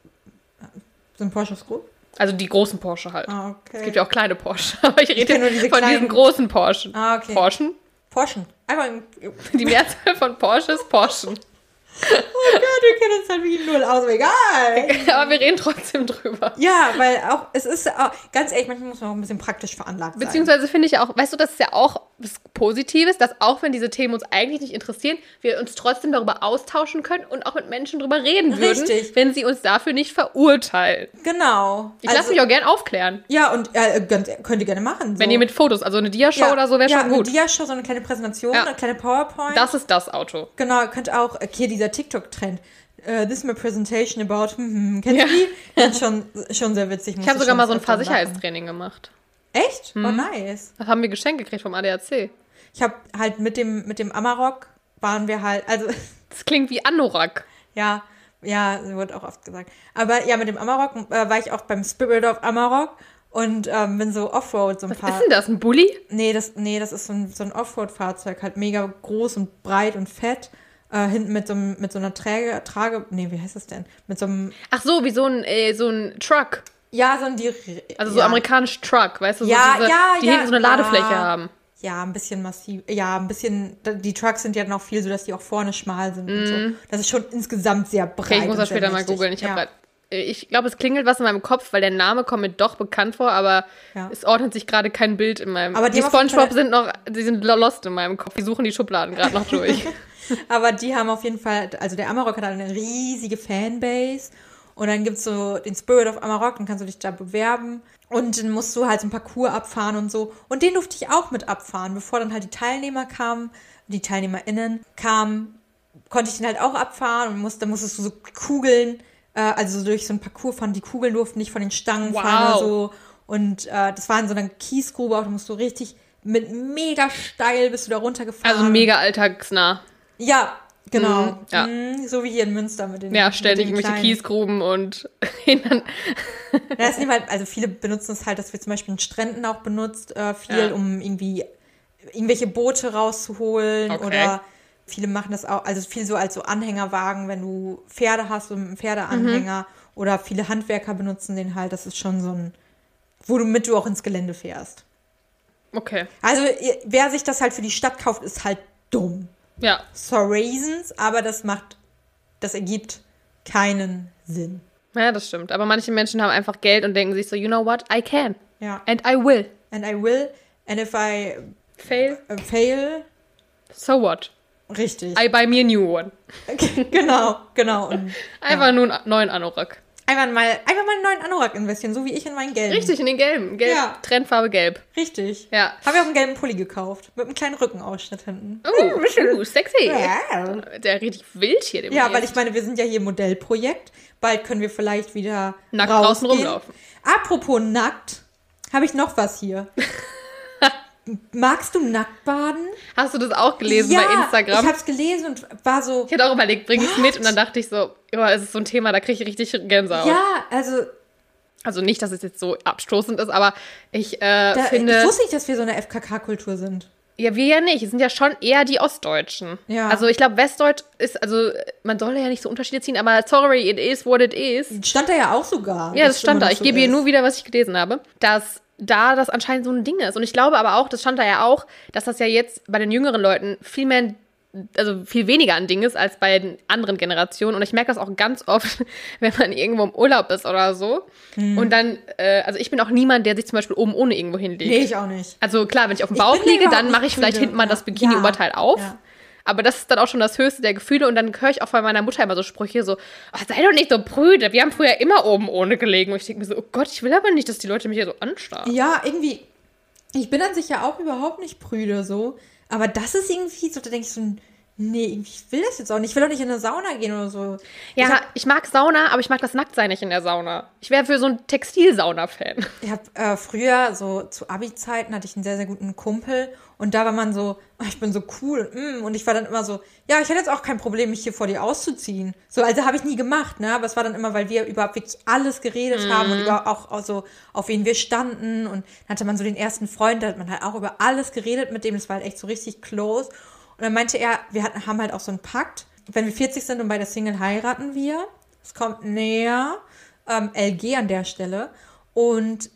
Sind Porsches groß? Also die großen Porsche halt. Ah, okay. Es gibt ja auch kleine Porsche, aber ich rede nur diese von kleinen- diesen großen Porschen. Ah, okay. Porschen? Porschen. Einfach ein. Die Mehrzahl von Porsche ist Porschen. Gott, wir kennen uns halt wie null aus, aber egal. aber wir reden trotzdem drüber. Ja, weil auch, es ist, auch, ganz ehrlich, manchmal muss man auch ein bisschen praktisch veranlagt sein. Beziehungsweise finde ich auch, weißt du, das ist ja auch was Positives, dass auch wenn diese Themen uns eigentlich nicht interessieren, wir uns trotzdem darüber austauschen können und auch mit Menschen darüber reden würden, Richtig. wenn sie uns dafür nicht verurteilen. Genau. Ich lasse mich auch gern aufklären. Ja, und äh, könnt ihr gerne machen. So. Wenn ihr mit Fotos, also eine Diashow ja, oder so, wäre ja, schon gut. Eine Diashow, so eine kleine Präsentation, Ja. eine kleine PowerPoint. Das ist das Auto. Genau, ihr könnt auch, hier dieser TikTok-Trend. Uh, this is my presentation about, hm, hm, kennst Ja. du die? Das ist schon, schon sehr witzig. Ich habe sogar mal so ein Fahrsicherheitstraining gemacht. Echt? Mhm. Oh, nice. Das haben wir geschenkt gekriegt vom ADAC. Ich habe halt mit dem, mit dem Amarok waren wir halt, also, Das klingt wie Anorak. ja, ja, wird auch oft gesagt. Aber ja, mit dem Amarok äh, war ich auch beim Spirit of Amarok und ähm, bin so Offroad so ein Was paar. ist denn das? Ein Bulli? Nee, das, nee, das ist so ein, so ein Offroad-Fahrzeug, halt mega groß und breit und fett. Äh, hinten mit so, mit so einer Träge, Trage, nee, wie heißt das denn? Mit so einem, Ach so, wie so ein, äh, so ein Truck. Ja, so ein, die, Also so ja. amerikanisch Truck, weißt du? So Ja, diese, ja, die ja, hinten so eine. Ladefläche haben. Ja, ein bisschen massiv. Ja, ein bisschen. Die Trucks sind ja noch viel so, dass die auch vorne schmal sind und so. Das ist schon insgesamt sehr breit. Mhm. Okay, ich muss das später mal googeln. Ich ja. habe äh, ich glaube, es klingelt was in meinem Kopf, weil der Name kommt mir doch bekannt vor, aber Ja. es ordnet sich gerade kein Bild in meinem. Aber die die SpongeBob sind noch, die sind lost in meinem Kopf. Die suchen die Schubladen gerade noch durch. Aber die haben auf jeden Fall, also der Amarok hat eine riesige Fanbase. Und dann gibt's so den Spirit of Amarok, dann kannst du dich da bewerben. Und dann musst du halt so ein Parcours abfahren und so. Und den durfte ich auch mit abfahren. Bevor dann halt die Teilnehmer kamen, die TeilnehmerInnen kamen, konnte ich den halt auch abfahren und musste, dann musstest du so Kugeln, äh, also so durch so ein Parcours fahren. Die Kugeln durften nicht von den Stangen Wow. oder so. Und äh, das war in so einer Kiesgrube, auch da musst du richtig mit mega steil bist du da runtergefahren. Also mega alltagsnah. Ja, genau. Mhm, ja. Mhm, so wie hier in Münster mit den Ja, ständig mit den irgendwelche kleinen- Kiesgruben und. Ja, das nehmen halt, also viele benutzen es halt, dass wir zum Beispiel in Stränden auch benutzt, äh, viel, Ja. um irgendwie irgendwelche Boote rauszuholen Okay. oder viele machen das auch, also viel so als so Anhängerwagen, wenn du Pferde hast, so einen Pferdeanhänger Mhm. oder viele Handwerker benutzen den halt, das ist schon so ein, wo du mit du auch ins Gelände fährst. Okay. Also wer sich das halt für die Stadt kauft, ist halt dumm. Ja. For reasons, aber das macht, das ergibt keinen Sinn. Ja, das stimmt. Aber manche Menschen haben einfach Geld und denken sich so, you know what, I can. Ja. And I will. And I will, and if I Fail. uh, fail, So what? richtig. I buy me a new one. genau, genau. Und Einfach nur einen neuen Anorak. Einfach mal, einfach mal einen neuen Anorak investieren, so wie ich in meinen gelben. Richtig, in den gelben. Gelb. Ja. Trendfarbe gelb. Richtig. Ja. Habe ich auch einen gelben Pulli gekauft. Mit einem kleinen Rückenausschnitt hinten. Oh, uh, sexy. Ja. Der richtig wild hier. Dem Ja, weil ich meine, wir sind ja hier Modellprojekt. Bald können wir vielleicht wieder Nackt draußen rausgehen. rumlaufen. Apropos nackt, habe ich noch was hier. Magst du nackt baden? Hast du das auch gelesen bei Instagram? ich habe es gelesen und war so, Ich hatte auch überlegt, bring ich es mit und dann dachte ich so, ja, es ist so ein Thema, da kriege ich richtig Gänsehaut. ja, also Also nicht, dass es jetzt so abstoßend ist, aber ich äh, da, finde. ich wusste nicht, dass wir so eine FKK-Kultur sind. Ja, wir ja nicht. Es sind ja schon eher die Ostdeutschen. Ja. Also ich glaube, Westdeutsch ist, also man soll ja nicht so Unterschiede ziehen, aber sorry, it is what it is. Stand da ja auch sogar. Ja, das stand da. Ich so gebe hier ist. nur wieder, was ich gelesen habe, dass da das anscheinend so ein Ding ist. Und ich glaube aber auch, das stand da ja auch, dass das ja jetzt bei den jüngeren Leuten viel mehr, also viel weniger ein Ding ist als bei den anderen Generationen. Und ich merke das auch ganz oft, wenn man irgendwo im Urlaub ist oder so. Hm. Und dann, äh, also ich bin auch niemand, der sich zum Beispiel oben ohne irgendwo hinlegt. Nee, ich auch nicht. Also klar, wenn ich auf dem Bauch liege, dann mache ich vielleicht hinten mal das Ja. Bikini-Oberteil auf. Ja. Aber das ist dann auch schon das höchste der Gefühle. Und dann höre ich auch von meiner Mutter immer so Sprüche so, oh, sei doch nicht so prüde. Wir haben früher immer oben ohne gelegen. Und ich denke mir so, oh Gott, ich will aber nicht, dass die Leute mich hier so anstarren. Ja, irgendwie. Ich bin an sich ja auch überhaupt nicht prüde so. Aber das ist irgendwie so, da denke ich so, nee, ich will das jetzt auch nicht. Ich will auch nicht in eine Sauna gehen oder so. Ja, Ich hab, ich mag Sauna, aber ich mag das Nacktsein nicht in der Sauna. Ich wäre für so einen Textilsauna-Fan. ich hab, äh, früher, so zu Abi-Zeiten, hatte ich einen sehr, sehr guten Kumpel. Und da war man so, oh, ich bin so cool. mm, Und ich war dann immer so, ja, ich hätte jetzt auch kein Problem, mich hier vor dir auszuziehen. So, also habe ich nie gemacht, ne? Aber es war dann immer, weil wir über wirklich alles geredet haben und über auch, auch so, auf wen wir standen. Und dann hatte man so den ersten Freund, da hat man halt auch über alles geredet mit dem. Das war halt echt so richtig close. Und dann meinte er, wir hatten, haben halt auch so einen Pakt. Wenn wir 40 sind und bei der Single heiraten wir. Es kommt näher. Ähm, LG an der Stelle. Und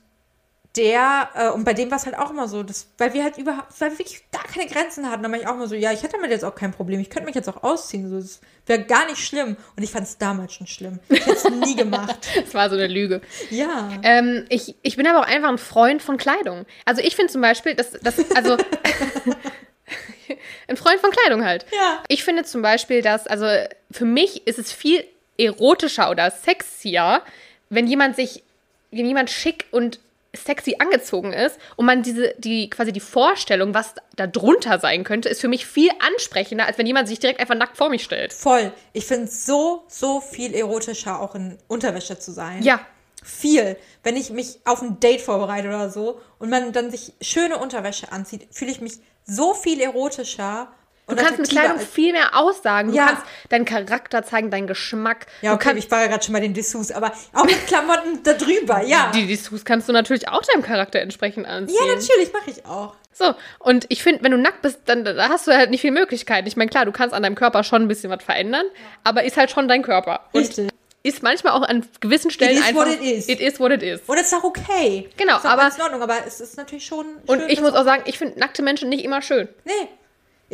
der, äh, und bei dem war es halt auch immer so, dass, weil wir halt überhaupt, weil wir wirklich gar keine Grenzen hatten, dann war ich auch immer so, ja, ich hätte damit jetzt auch kein Problem, ich könnte mich jetzt auch ausziehen, so, das wäre gar nicht schlimm. Und ich fand es damals schon schlimm. Ich hätte es nie gemacht. Das war so eine Lüge. Ja. Ähm, ich, ich bin aber auch einfach ein Freund von Kleidung. Also ich finde zum Beispiel, dass, dass also ein Freund von Kleidung halt. Ja. Ich finde zum Beispiel, dass, also für mich ist es viel erotischer oder sexier, wenn jemand sich, wenn jemand schick und sexy angezogen ist und man diese, die, quasi die Vorstellung, was da drunter sein könnte, ist für mich viel ansprechender, als wenn jemand sich direkt einfach nackt vor mich stellt. Voll. Ich finde es so, so viel erotischer, auch in Unterwäsche zu sein. Ja. Viel. Wenn ich mich auf ein Date vorbereite oder so und man dann sich schöne Unterwäsche anzieht, fühle ich mich so viel erotischer. Du kannst mit Kleidung viel mehr aussagen. Du Ja. kannst deinen Charakter zeigen, deinen Geschmack. Ja, okay, ich war ja gerade schon bei den Dessous, aber auch mit Klamotten da drüber, ja. die Dessous kannst du natürlich auch deinem Charakter entsprechend anziehen. ja, natürlich, mache ich auch. So, und ich finde, wenn du nackt bist, dann da hast du halt nicht viel Möglichkeiten. Ich meine, klar, du kannst an deinem Körper schon ein bisschen was verändern, aber ist halt schon dein Körper. Und Richtig. ist manchmal auch an gewissen Stellen is einfach. what it is. It is what it is. Und es ist auch okay. Genau, ist auch aber- in Ordnung, aber es ist natürlich schon. Und ich muss auch sagen, ich finde nackte Menschen nicht immer schön. Nee.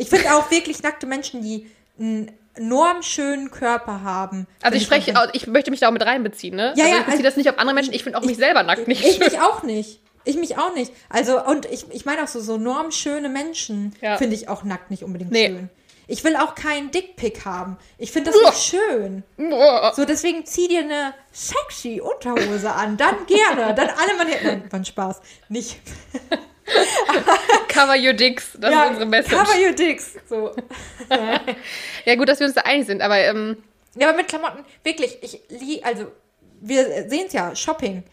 Ich finde auch wirklich nackte Menschen, die einen normschönen Körper haben. Also ich spreche, ich möchte mich da auch mit reinbeziehen, ne? Ja, also ja, ich beziehe also- das nicht auf andere Menschen. Ich finde auch mich selber nackt nicht Ich schön. mich auch nicht. Ich mich auch nicht. Also, und ich, ich meine auch so, so normschöne Menschen Ja. finde ich auch nackt nicht unbedingt Nee. schön. Ich will auch keinen Dickpick haben. Ich finde das Uah. nicht schön. Boah. So, deswegen zieh dir eine sexy Unterhose an. Dann gerne. Dann alle Mann Nein, war Spaß. Nicht. Cover your dicks, das ja, ist unsere Message. Cover your dicks. So. Ja, gut, dass wir uns da einig sind, aber ähm, Ja, aber mit Klamotten, wirklich, ich liebe, also, wir sehen es ja, Shopping.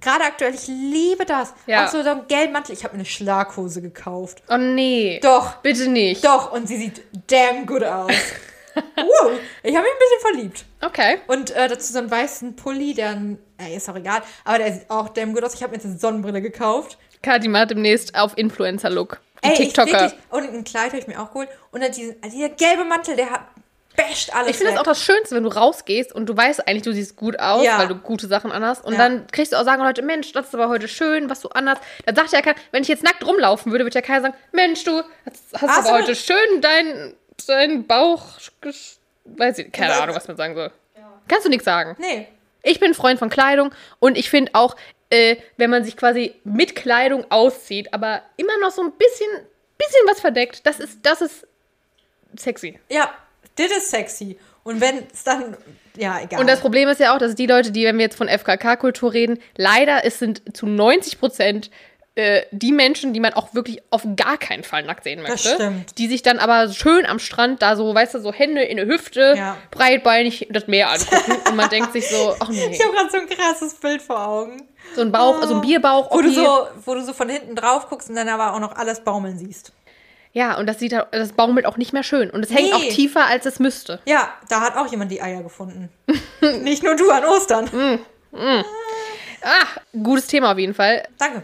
Gerade aktuell, ich liebe das. Ja. Auch so, so ein gelben Mantel. Ich habe mir eine Schlaghose gekauft. oh nee. Doch. Bitte nicht. Doch, und sie sieht damn good aus. uh, ich habe mich ein bisschen verliebt. Okay. Und äh, dazu so einen weißen Pulli, der, äh, ist auch egal, aber der sieht auch damn good aus. Ich habe mir jetzt eine Sonnenbrille gekauft. Kati macht demnächst auf Influencer-Look. Die Ey, ich TikToker. wirklich, und ein Kleid habe ich mir auch geholt. Und dann diesen, also dieser gelbe Mantel, der hat basht alles Ich finde das auch das Schönste, wenn du rausgehst und du weißt eigentlich, du siehst gut aus, Ja. weil du gute Sachen anhast. Und Ja. dann kriegst du auch sagen Leute, Mensch, das ist aber heute schön, was du anhast. Dann sagt ja keiner, wenn ich jetzt nackt rumlaufen würde, würde ja keiner sagen, Mensch, du hast, hast Hast aber heute schön deinen dein Bauch, weiß ich, keine Ja. Ahnung, was man sagen soll. Kannst du nichts sagen. Nee. Ich bin Freund von Kleidung und ich finde auch, äh, wenn man sich quasi mit Kleidung auszieht, aber immer noch so ein bisschen, bisschen was verdeckt, das ist, das ist sexy. Ja, das ist sexy. Und wenn es dann, ja, egal. Und das Problem ist ja auch, dass die Leute, die, wenn wir jetzt von FKK-Kultur reden, leider es sind zu 90 Prozent äh, die Menschen, die man auch wirklich auf gar keinen Fall nackt sehen Das möchte. stimmt. Die sich dann aber schön am Strand da so, weißt du, so Hände in der Hüfte, Ja. breitbeinig das Meer angucken. und man denkt sich so, ach nee, ich habe gerade so ein krasses Bild vor Augen. so ein Bauch, so ein Bierbauch. Wo du, so, wo du so von hinten drauf guckst und dann aber auch noch alles baumeln siehst. Ja, und das sieht das baumelt auch nicht mehr schön. Und es hängt Nee. auch tiefer, als es müsste. Ja, da hat auch jemand die Eier gefunden. Nicht nur du an Ostern. Ah, gutes Thema auf jeden Fall. Danke.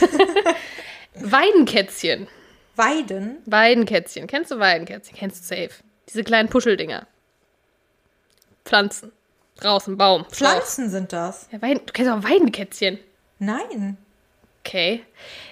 Weidenkätzchen. Weiden? Weidenkätzchen. Kennst du Weidenkätzchen? Kennst du safe. Diese kleinen Puscheldinger. Pflanzen. Draußen, Baum. Strauch. Pflanzen sind das. Ja, Weiden, du kennst auch Weidenkätzchen. Nein. Okay.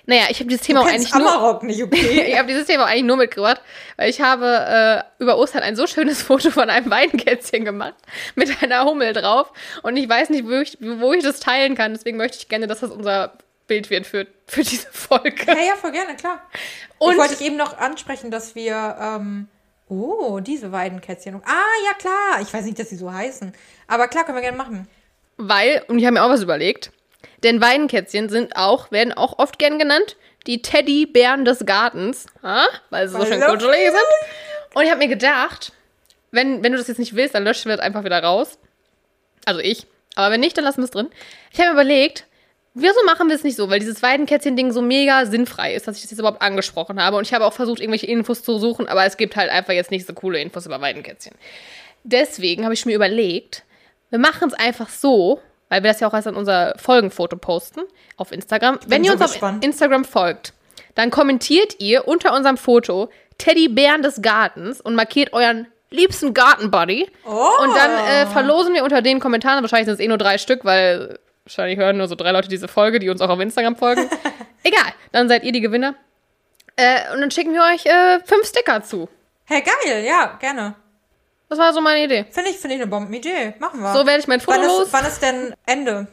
Naja, ich habe dieses Thema Du auch eigentlich nur. Amarok nicht, okay? ich habe dieses Thema auch eigentlich nur mitgebracht, weil ich habe äh, über Ostern ein so schönes Foto von einem Weidenkätzchen gemacht mit einer Hummel drauf und ich weiß nicht, wo ich, wo ich das teilen kann. Deswegen möchte ich gerne, dass das unser Bild wird für, für diese Folge. ja, ja, voll gerne, klar. Und ich wollte eben noch ansprechen, dass wir, ähm, oh, diese Weidenkätzchen. Ah, ja, klar. Ich weiß nicht, dass sie so heißen. Aber klar, können wir gerne machen. Weil, und ich habe mir auch was überlegt, denn Weidenkätzchen sind auch, werden auch oft gern genannt, die Teddybären des Gartens, ah, weil sie so schön kuschelig sind. Und ich habe mir gedacht, wenn, wenn du das jetzt nicht willst, dann löschen wir das einfach wieder raus. Also ich. Aber wenn nicht, dann lassen wir es drin. Ich habe mir überlegt, wieso machen wir es nicht so? Weil dieses Weidenkätzchen-Ding so mega sinnfrei ist, dass ich das jetzt überhaupt angesprochen habe. Und ich habe auch versucht, irgendwelche Infos zu suchen, aber es gibt halt einfach jetzt nicht so coole Infos über Weidenkätzchen. Deswegen habe ich mir überlegt, wir machen es einfach so, weil wir das ja auch erst an unser Folgenfoto posten auf Instagram. Wenn ihr so uns auf gespannt. Instagram folgt, dann kommentiert ihr unter unserem Foto Teddybären des Gartens und markiert euren liebsten Gartenbuddy. Oh. Und dann äh, verlosen wir unter den Kommentaren, wahrscheinlich sind es eh nur drei Stück, weil Wahrscheinlich hören nur so drei Leute diese Folge, die uns auch auf Instagram folgen. Egal, dann seid ihr die Gewinner. Äh, und dann schicken wir euch äh, fünf Sticker zu. Hey, geil, ja, gerne. Das war so meine Idee. Finde ich, finde ich eine Bombenidee. Machen wir. So werde ich mein Foto wann, los. ist, wann ist denn Ende?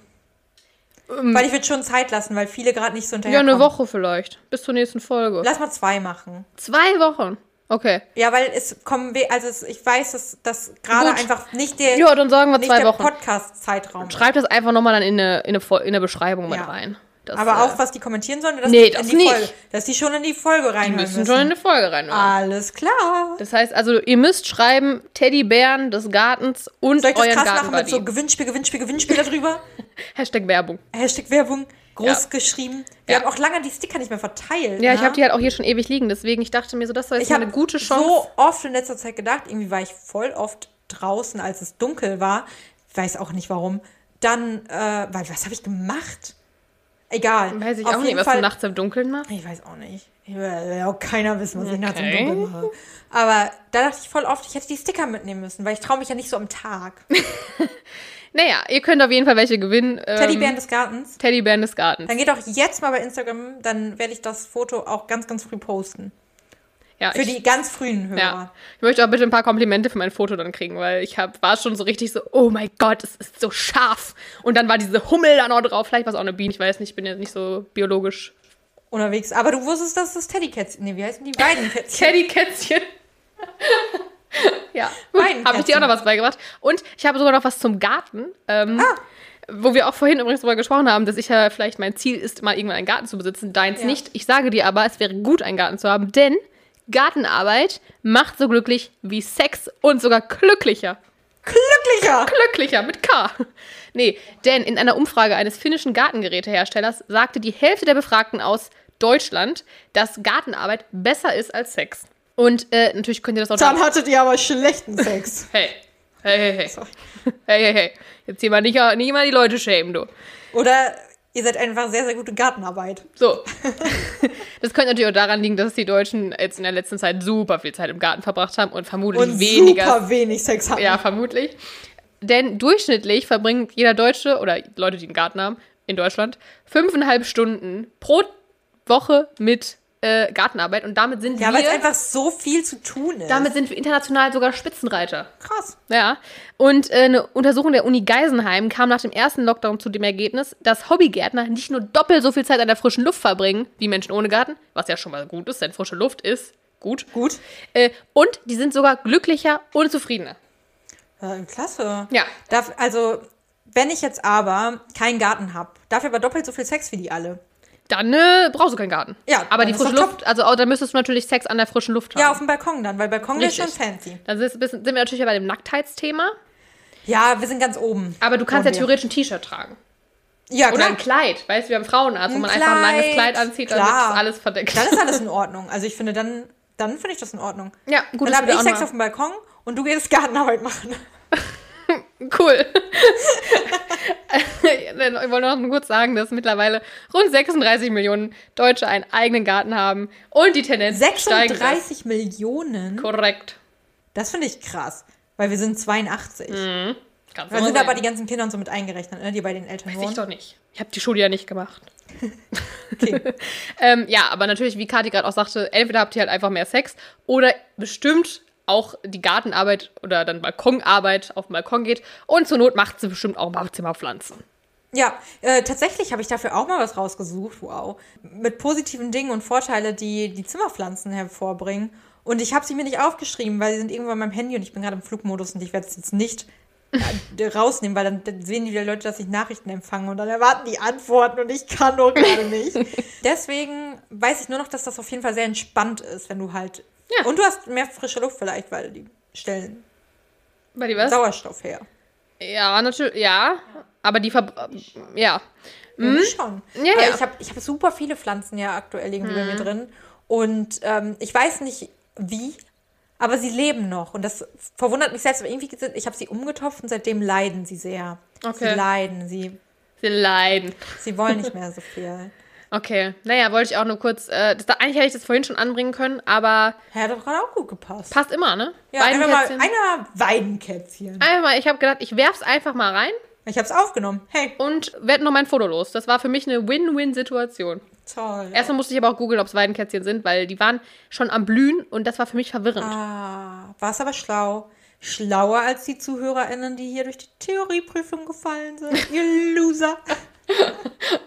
weil ich würde schon Zeit lassen, weil viele gerade nicht so Ja, hinterher eine Woche vielleicht. Bis zur nächsten Folge. Lass mal zwei machen. Zwei Wochen. Okay. Ja, weil es kommen, also es, ich weiß, dass das gerade einfach nicht der, Ja, dann sagen wir zwei Wochen. Podcast-Zeitraum. Schreibt das einfach nochmal dann in eine, in eine, in eine Beschreibung mit Ja. rein. Das, Aber äh, auch, was die kommentieren sollen, dass Nee, die das in die nicht. Folge, dass die schon in die Folge rein Die müssen schon in eine Folge rein. Alles klar. Das heißt also, ihr müsst schreiben Teddybären des Gartens und Soll ich das euren krass machen mit so Gewinnspiel, Gewinnspiel, Gewinnspiel darüber? Hashtag Werbung. Hashtag Werbung, groß Ja. geschrieben. Wir Ja. haben auch lange die Sticker nicht mehr verteilt. Ja, ich ne? habe die halt auch hier schon ewig liegen, deswegen ich dachte mir so, das war jetzt Ich mal habe eine gute Chance. so oft in letzter Zeit gedacht, irgendwie war ich voll oft draußen, als es dunkel war. Ich weiß auch nicht warum. Dann, äh, weil, was habe ich gemacht? Egal. Weiß ich Auf auch nicht, jeden was Fall, du nachts im Dunkeln machst. Ich weiß auch nicht. Ich will ja auch keiner wissen, was ich nachts im Okay. Dunkeln mache. Aber da dachte ich voll oft, ich hätte die Sticker mitnehmen müssen, weil ich traue mich ja nicht so am Tag. Naja, ihr könnt auf jeden Fall welche gewinnen. Ähm, Teddybären des Gartens. Teddybären des Gartens. Dann geht doch jetzt mal bei Instagram, dann werde ich das Foto auch ganz, ganz früh posten. Ja, Für ich, die ganz frühen Hörer. ja. Ich möchte auch bitte ein paar Komplimente für mein Foto dann kriegen, weil ich hab, war schon so richtig so, oh mein Gott, es ist so scharf. Und dann war diese Hummel da noch drauf. Vielleicht war es auch eine Biene, ich weiß nicht, ich bin ja nicht so biologisch. Unterwegs. Aber du wusstest, dass das Teddykätzchen. Nee, wie heißen die beiden Kätzchen? Teddykätzchen. ja, habe ich dir auch noch was beigebracht. Und ich habe sogar noch was zum Garten. Ähm, Ah. Wo wir auch vorhin übrigens darüber gesprochen haben, dass ich ja vielleicht mein Ziel ist, mal irgendwann einen Garten zu besitzen. Deins Ja. nicht. Ich sage dir aber, es wäre gut, einen Garten zu haben, denn Gartenarbeit macht so glücklich wie Sex und sogar glücklicher. Glücklicher! Glücklicher mit K. Nee, denn in einer Umfrage eines finnischen Gartengeräteherstellers sagte die Hälfte der Befragten aus Deutschland, dass Gartenarbeit besser ist als Sex. Und äh, natürlich könnt ihr das auch Dann hattet ihr aber schlechten Sex. Hey, hey, hey, hey. Sorry. Hey, hey, hey. Jetzt hier mal nicht, nicht mal die Leute schämen, du. Oder ihr seid einfach sehr, sehr gute Gartenarbeit. So. Das könnte natürlich auch daran liegen, dass die Deutschen jetzt in der letzten Zeit super viel Zeit im Garten verbracht haben und vermutlich Und weniger. super wenig Sex hatten. Ja, vermutlich. Denn durchschnittlich verbringt jeder Deutsche oder Leute, die einen Garten haben in Deutschland, fünfeinhalb Stunden pro Woche mit äh, Gartenarbeit und damit sind Ja, weil es wir, einfach so viel zu tun ist. damit sind wir international sogar Spitzenreiter. Krass. Ja, und äh, eine Untersuchung der Uni Geisenheim kam nach dem ersten Lockdown zu dem Ergebnis, dass Hobbygärtner nicht nur doppelt so viel Zeit an der frischen Luft verbringen wie Menschen ohne Garten, was ja schon mal gut ist, denn frische Luft ist gut. Gut. Äh, und die sind sogar glücklicher und zufriedener. Klasse. Ja. Darf, also, wenn ich jetzt aber keinen Garten habe, dafür aber doppelt so viel Sex wie die alle. Dann äh, brauchst du keinen Garten. Ja, aber die frische. Luft, also auch, dann müsstest du natürlich Sex an der frischen Luft haben. Ja, auf dem Balkon dann, weil Balkon ist schon fancy. Dann sind, sind wir natürlich ja bei dem Nacktheitsthema. Ja, wir sind ganz oben. Aber du kannst ja theoretisch ein T-Shirt tragen. Ja, Oder klar. ein Kleid. Weißt du, wir haben Frauenarzt, wo man einfach ein langes Kleid, Kleid anzieht, dann ist alles verdeckt. Dann ist alles in Ordnung. Also ich finde, dann, dann finde ich das in Ordnung. Ja, gut, dann habe ich Sex mal- auf dem Balkon und du gehst Gartenarbeit machen. Cool. ich wollte noch kurz sagen, dass mittlerweile rund 36 Millionen Deutsche einen eigenen Garten haben und die Tendenz steigt. 36 Millionen? Korrekt. Das finde ich krass. Weil wir sind 82. Kannst Da du mal sind sehen. aber die ganzen Kinder und so mit eingerechnet, ne, die bei den Eltern ich wohnen. doch nicht. Ich habe die Schule ja nicht gemacht. Ähm, ja, aber natürlich, wie Kathi gerade auch sagte, entweder habt ihr halt einfach mehr Sex oder bestimmt auch die Gartenarbeit oder dann Balkonarbeit auf dem Balkon geht und zur Not macht sie bestimmt auch Badezimmerpflanzen. Ja, äh, tatsächlich habe ich dafür auch mal was rausgesucht. Wow. Mit positiven Dingen und Vorteile, die die Zimmerpflanzen hervorbringen. Und ich habe sie mir nicht aufgeschrieben, weil sie sind irgendwo in meinem Handy und ich bin gerade im Flugmodus und ich werde es jetzt nicht äh, rausnehmen, weil dann, dann sehen die Leute, dass ich Nachrichten empfange und dann erwarten die Antworten und ich kann doch gerade nicht. Deswegen weiß ich nur noch, dass das auf jeden Fall sehr entspannt ist, wenn du halt. Ja. Und du hast mehr frische Luft vielleicht, weil die stellen Bei dir was? Sauerstoff her. Ja, natürlich, ja. Aber die Ver ja. Ja, das schon. Mhm. Ja, Aber ja. Mhm. Ich habe ich hab super viele Pflanzen ja aktuell irgendwie bei mir drin. Und ähm, ich weiß nicht wie, aber sie leben noch. Und das verwundert mich selbst. Aber irgendwie, sind- ich habe sie umgetopft und seitdem leiden sie sehr. Okay. Sie leiden. Sie, Sie leiden. sie wollen nicht mehr so viel. Okay. Naja, wollte ich auch nur kurz. Äh, das, eigentlich hätte ich das vorhin schon anbringen können, aber Ja, hat doch gerade auch gut gepasst. passt immer, ne? Ja, einfach mal, einer Weidenkätzchen. Einfach mal, ich habe gedacht, ich werf's einfach mal rein. Ich habe es aufgenommen. Hey, Und werd noch mein Foto los. Das war für mich eine Win-Win-Situation. toll. Erstmal musste ich aber auch googeln, ob es Weidenkätzchen sind, weil die waren schon am Blühen und das war für mich verwirrend. Ah, war es aber schlau. Schlauer als die ZuhörerInnen, die hier durch die Theorieprüfung gefallen sind. Ihr Loser.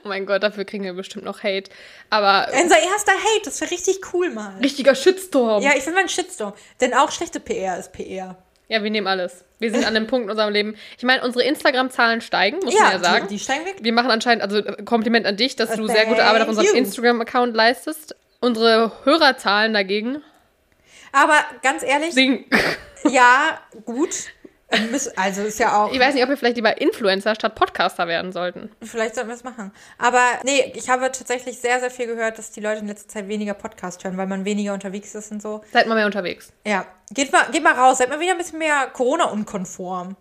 Oh mein Gott, dafür kriegen wir bestimmt noch Hate. Aber Unser erster Hate, das wäre richtig cool mal. richtiger Shitstorm. Ja, ich will mal einen Shitstorm. Denn auch schlechte PR ist PR. Ja, wir nehmen alles. Wir sind an dem Punkt in unserem Leben. Ich meine, unsere Instagram-Zahlen steigen, muss man ja sagen. Die, die steigen weg. wir machen anscheinend, also äh, Kompliment an dich, dass du Thank sehr gute Arbeit auf unserem. Instagram-Account leistest. Unsere Hörerzahlen dagegen Aber ganz ehrlich, sinken. ja, gut. Also ist ja auch. Ich weiß nicht, ob wir vielleicht lieber Influencer statt Podcaster werden sollten. Vielleicht sollten wir es machen. Aber nee, ich habe tatsächlich sehr, sehr viel gehört, dass die Leute in letzter Zeit weniger Podcast hören, weil man weniger unterwegs ist und so. Seid mal mehr unterwegs. Ja, geht mal, geht mal raus, seid mal wieder ein bisschen mehr Corona-unkonform.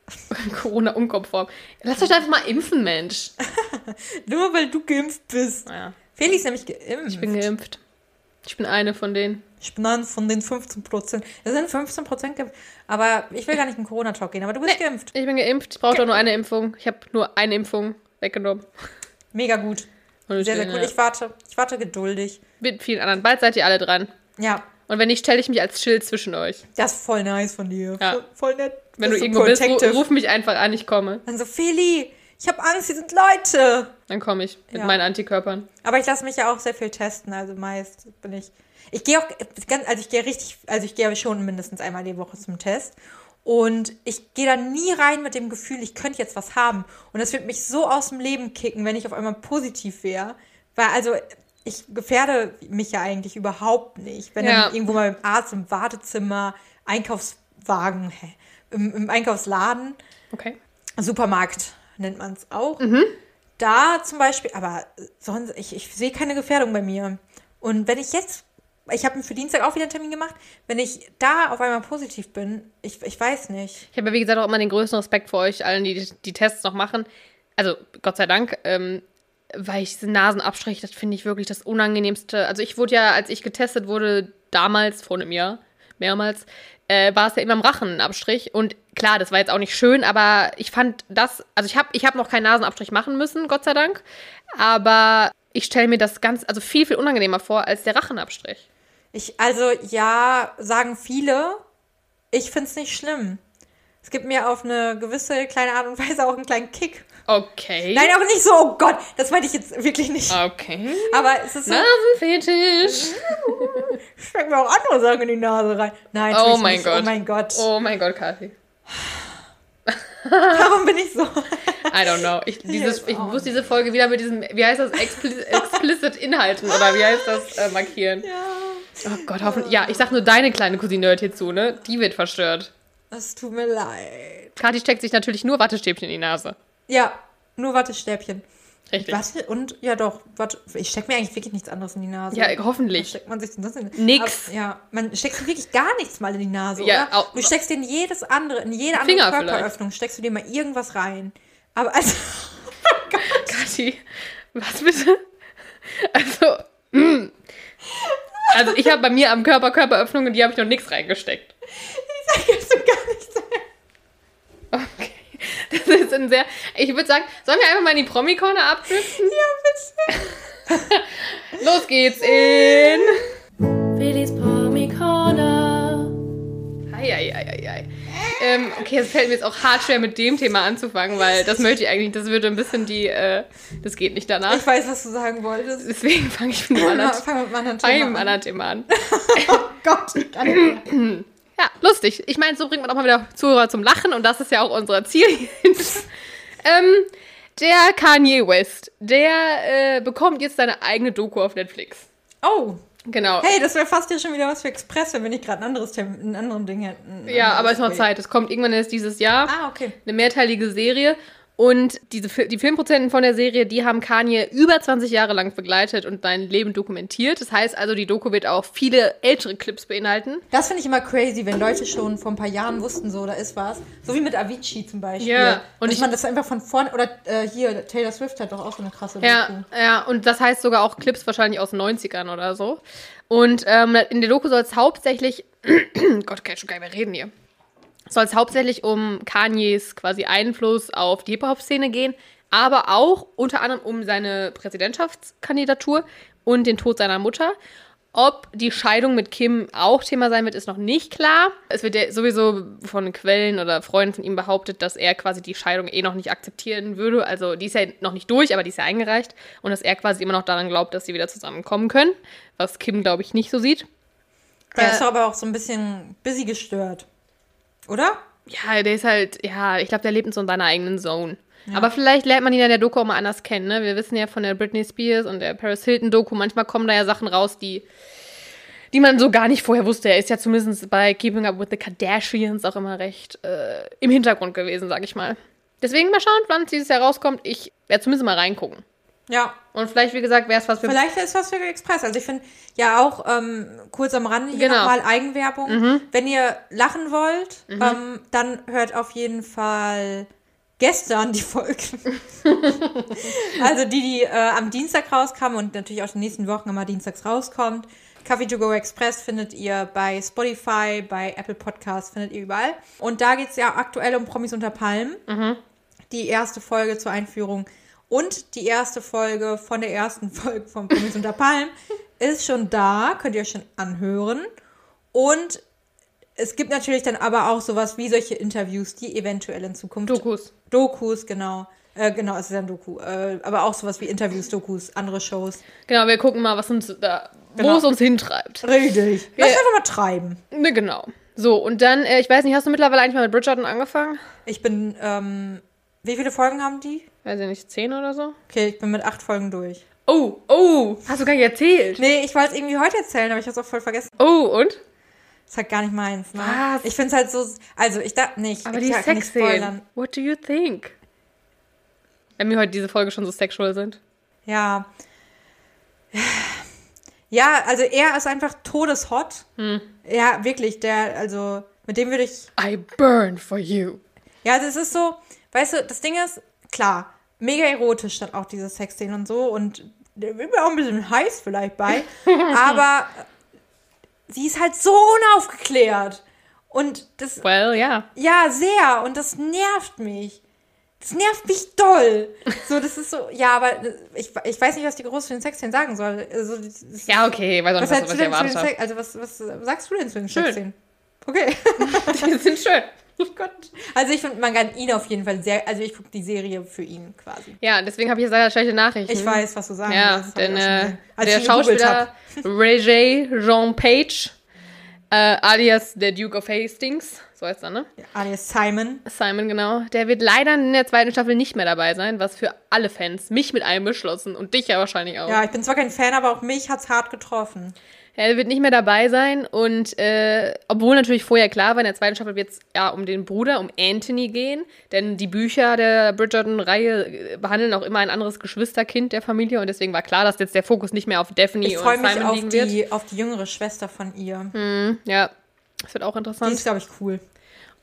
Corona-unkonform. Lass euch einfach mal impfen, Mensch. Nur weil du geimpft bist. Ja, Feli ist nämlich geimpft. ich bin geimpft. Ich bin eine von denen. Ich bin dann von den 15 Prozent. Das sind 15 Prozent geimpft. Aber ich will gar nicht in den Corona-Talk gehen, aber du bist geimpft. Ich bin geimpft. Ich brauche doch nur eine Impfung. Ich habe nur eine Impfung weggenommen. Mega gut. Und Sehr, sehr gut. ja, Ich warte. Ich warte geduldig. Mit vielen anderen. Bald seid ihr alle dran. Ja, Und wenn nicht, stelle ich mich als Schild zwischen euch. das ist voll nice von dir. Ja. Voll, voll nett. Wenn Bist du so irgendwo bist, protective. ru- ruf mich einfach an, ich komme. Dann so, Feli, ich habe Angst, hier sind Leute. Dann komme ich mit Ja. meinen Antikörpern. Aber ich lasse mich ja auch sehr viel testen. Also meist bin ich. Ich gehe auch ganz, also ich gehe richtig, also ich gehe schon mindestens einmal die Woche zum Test. Und ich gehe da nie rein mit dem Gefühl, ich könnte jetzt was haben. Und das wird mich so aus dem Leben kicken, wenn ich auf einmal positiv wäre. Weil also ich gefährde mich ja eigentlich überhaupt nicht. Wenn Ja. dann irgendwo mal im Arzt, im Wartezimmer, Einkaufswagen, im, im Einkaufsladen, Okay. Supermarkt nennt man es auch. Mhm. Da zum Beispiel, aber sonst, ich, ich sehe keine Gefährdung bei mir. Und wenn ich jetzt, ich habe für Dienstag auch wieder einen Termin gemacht, wenn ich da auf einmal positiv bin, ich, ich weiß nicht. Ich habe ja, wie gesagt, auch immer den größten Respekt vor euch allen, die die Tests noch machen. Also, Gott sei Dank, ähm, weil ich diese Nasenabstrich, das finde ich wirklich das Unangenehmste. Also, ich wurde ja, als ich getestet wurde, damals, vor einem Jahr, mehrmals, äh, war es ja immer im Rachenabstrich. Und klar, das war jetzt auch nicht schön, aber ich fand das, also ich habe ich hab noch keinen Nasenabstrich machen müssen, Gott sei Dank. Aber ich stelle mir das ganz, also viel, viel unangenehmer vor als der Rachenabstrich. Ich, also ja, sagen viele, ich finde es nicht schlimm. Es gibt mir auf eine gewisse kleine Art und Weise auch einen kleinen Kick. Okay. Nein, auch nicht so, oh Gott, das meinte ich jetzt wirklich nicht. Okay. Aber es ist so, Nasenfetisch. Stecken mir auch andere Sachen in die Nase rein. Nein, Oh mein nicht. Gott. Oh mein Gott. Oh mein Gott, Kathi. Warum bin ich so? I don't know. Ich, dieses, ich oh. muss diese Folge wieder mit diesem, wie heißt das, Expli explicit Inhalten oder wie heißt das, äh, markieren. Ja. Oh Gott, hoffentlich. Ja, ich sag nur deine kleine Cousine hört hier zu, ne? Die wird verstört. Es tut mir leid. Kathi steckt sich natürlich nur Wattestäbchen in die Nase. Ja, nur Wattestäbchen. Richtig. Was? Und, ja doch, warte, ich stecke mir eigentlich wirklich nichts anderes in die Nase. Ja, Was hoffentlich. steckt man sich denn sonst in Nix. Aber, ja, man steckt wirklich gar nichts mal in die Nase, Ja, oder? auch- du steckst dir in jedes andere, in jede andere Finger Körperöffnung, steckst du dir mal irgendwas rein. Aber also, Kathi, was bitte? Also, mm. also ich habe bei mir am Körper Körperöffnungen, die habe ich noch nichts reingesteckt. ich sag jetzt so gar nichts. Okay. Das ist ein sehr. Ich würde sagen, sollen wir einfach mal in die Promi-Corner abdriften? Ja, bitte. Los geht's in. Willis Promi Corner. Eieieiei. Ähm, okay, es fällt mir jetzt auch hart schwer, mit dem Thema anzufangen, weil das möchte ich eigentlich, das würde ein bisschen die, äh, das geht nicht danach. Ich weiß, was du sagen wolltest. Deswegen fange ich mit einem anderen, Fang mit einem anderen fang mit Thema einem an. anderen Thema an. Oh Gott, ich kann nicht mehr. Ja, lustig. Ich meine, so bringt man auch mal wieder Zuhörer zum Lachen und das ist ja auch unser Ziel. ähm, der Kanye West, der äh, bekommt jetzt seine eigene Doku auf Netflix. Oh, Genau. hey, das wäre fast ja schon wieder was für Express, wenn wir nicht gerade ein anderes Thema, ein anderes Ding hätten. Ein ja, aber anderes ist noch. Zeit. Es kommt irgendwann erst dieses Jahr. Ah, okay. eine mehrteilige Serie. Und diese, die Filmproduzenten von der Serie, die haben Kanye über 20 Jahre lang begleitet und sein Leben dokumentiert. Das heißt also, die Doku wird auch viele ältere Clips beinhalten. Das finde ich immer crazy, wenn Leute schon vor ein paar Jahren wussten, so, da ist was. So wie mit Avicii zum Beispiel. Ja, und dass ich- man das einfach von vorne, oder äh, hier, Taylor Swift hat doch auch so eine krasse Ja, Doku. ja, und das heißt sogar auch Clips wahrscheinlich aus den 90ern oder so. Und ähm, in der Doku soll es hauptsächlich, Gott, kann ich schon gar nicht mehr reden hier. Soll es hauptsächlich um Kanyes quasi Einfluss auf die Hip-Hop-Szene gehen, aber auch unter anderem um seine Präsidentschaftskandidatur und den Tod seiner Mutter. Ob die Scheidung mit Kim auch Thema sein wird, ist noch nicht klar. Es wird ja sowieso von Quellen oder Freunden von ihm behauptet, dass er quasi die Scheidung eh noch nicht akzeptieren würde. Also die ist ja noch nicht durch, aber die ist ja eingereicht. Und dass er quasi immer noch daran glaubt, dass sie wieder zusammenkommen können. Was Kim, glaube ich, nicht so sieht. Der Äh, ist aber auch so ein bisschen busy gestört. Oder? Ja, der ist halt, ja, ich glaube, der lebt in so seiner eigenen Zone. Aber vielleicht lernt man ihn ja in der Doku auch mal anders kennen, ne? Wir wissen ja von der Britney Spears und der Paris Hilton Doku, manchmal kommen da ja Sachen raus, die, die man so gar nicht vorher wusste. Er ist ja zumindest bei Keeping Up with the Kardashians auch immer recht äh, im Hintergrund gewesen, sag ich mal. Deswegen mal schauen, wann es dieses Jahr rauskommt. Ich werde zumindest mal reingucken. Ja. Und vielleicht, wie gesagt, wäre es was für Vielleicht ist was für Express. Also ich finde ja auch ähm, kurz am Rande hier Genau. nochmal Eigenwerbung. Wenn ihr lachen wollt, ähm, dann hört auf jeden Fall gestern die Folge. also die, die äh, am Dienstag rauskam und natürlich auch in den nächsten Wochen immer dienstags rauskommt. Coffee to Go Express findet ihr bei Spotify, bei Apple Podcasts, findet ihr überall. Und da geht es ja aktuell um Promis unter Palmen. Die erste Folge zur Einführung und die erste Folge von der ersten Folge von Promis unter Palmen ist schon da, könnt ihr euch schon anhören. Und es gibt natürlich dann aber auch sowas wie solche Interviews, die eventuell in Zukunft. Dokus. Dokus, genau. Äh, genau, es ist ja ein Doku. Äh, aber auch sowas wie Interviews, Dokus, andere Shows. Genau, wir gucken mal, was uns da, wo Genau. es uns hintreibt. Richtig. Lass Ja. einfach mal treiben. Ne, genau. So, und dann, äh, ich weiß nicht, hast du mittlerweile eigentlich mal mit Bridgerton angefangen? Ich bin, ähm, wie viele Folgen haben die? Weiß ich nicht, zehn oder so? Okay, ich bin mit acht Folgen durch. Oh, oh, hast du gar nicht erzählt. Nee, ich wollte es irgendwie heute erzählen, aber ich habe es auch voll vergessen. Oh, und? Ist halt gar nicht meins, ne? Was? Ich finde es halt so, also ich dachte nicht. Aber die Sexszenen. What do you think? Wenn wir heute diese Folge schon so sexual sind. Ja. Ja, also er ist einfach todeshot. Hm. Ja, wirklich, der, also mit dem würde ich. I burn for you. Ja, also es ist so, weißt du, das Ding ist, klar, mega erotisch dann auch diese Sexszenen und so und mir auch ein bisschen heiß vielleicht bei, aber sie ist halt so unaufgeklärt. Und das, Well, ja. ja, sehr. Und das nervt mich. Das nervt mich doll. So, das ist so, ja, aber ich, ich weiß nicht, was die groß zu den Sexszenen sagen soll. Also, Ja, okay, weiß auch was was, was den habe. Sex, also was, was sagst du denn zu den. Sexszenen? Okay. Die sind schön. Oh Gott. Also ich finde, man kann ihn auf jeden Fall sehr, also ich gucke die Serie für ihn quasi. Ja, deswegen habe ich jetzt leider schlechte Nachrichten. Ich weiß, was du sagen Ja, willst, denn äh, der Schauspieler Roger Jean Page, äh, alias der Duke of Hastings, so heißt er, ne? hab. Alias Simon. Simon, genau. Der wird leider in der zweiten Staffel nicht mehr dabei sein, was für alle Fans, mich mit einbeschlossen und dich ja wahrscheinlich auch. Ja, ich bin zwar kein Fan, aber auch mich hat's hart getroffen. Er wird nicht mehr dabei sein und äh, obwohl natürlich vorher klar war, in der zweiten Staffel wird es ja um den Bruder, um Anthony gehen, denn die Bücher der Bridgerton-Reihe äh, behandeln auch immer ein anderes Geschwisterkind der Familie und deswegen war klar, dass jetzt der Fokus nicht mehr auf Daphne Ich und freue mich Simon auf liegen wird. die, auf die jüngere Schwester von ihr. Ja, das wird auch Die interessant. ist, glaube ich, cool.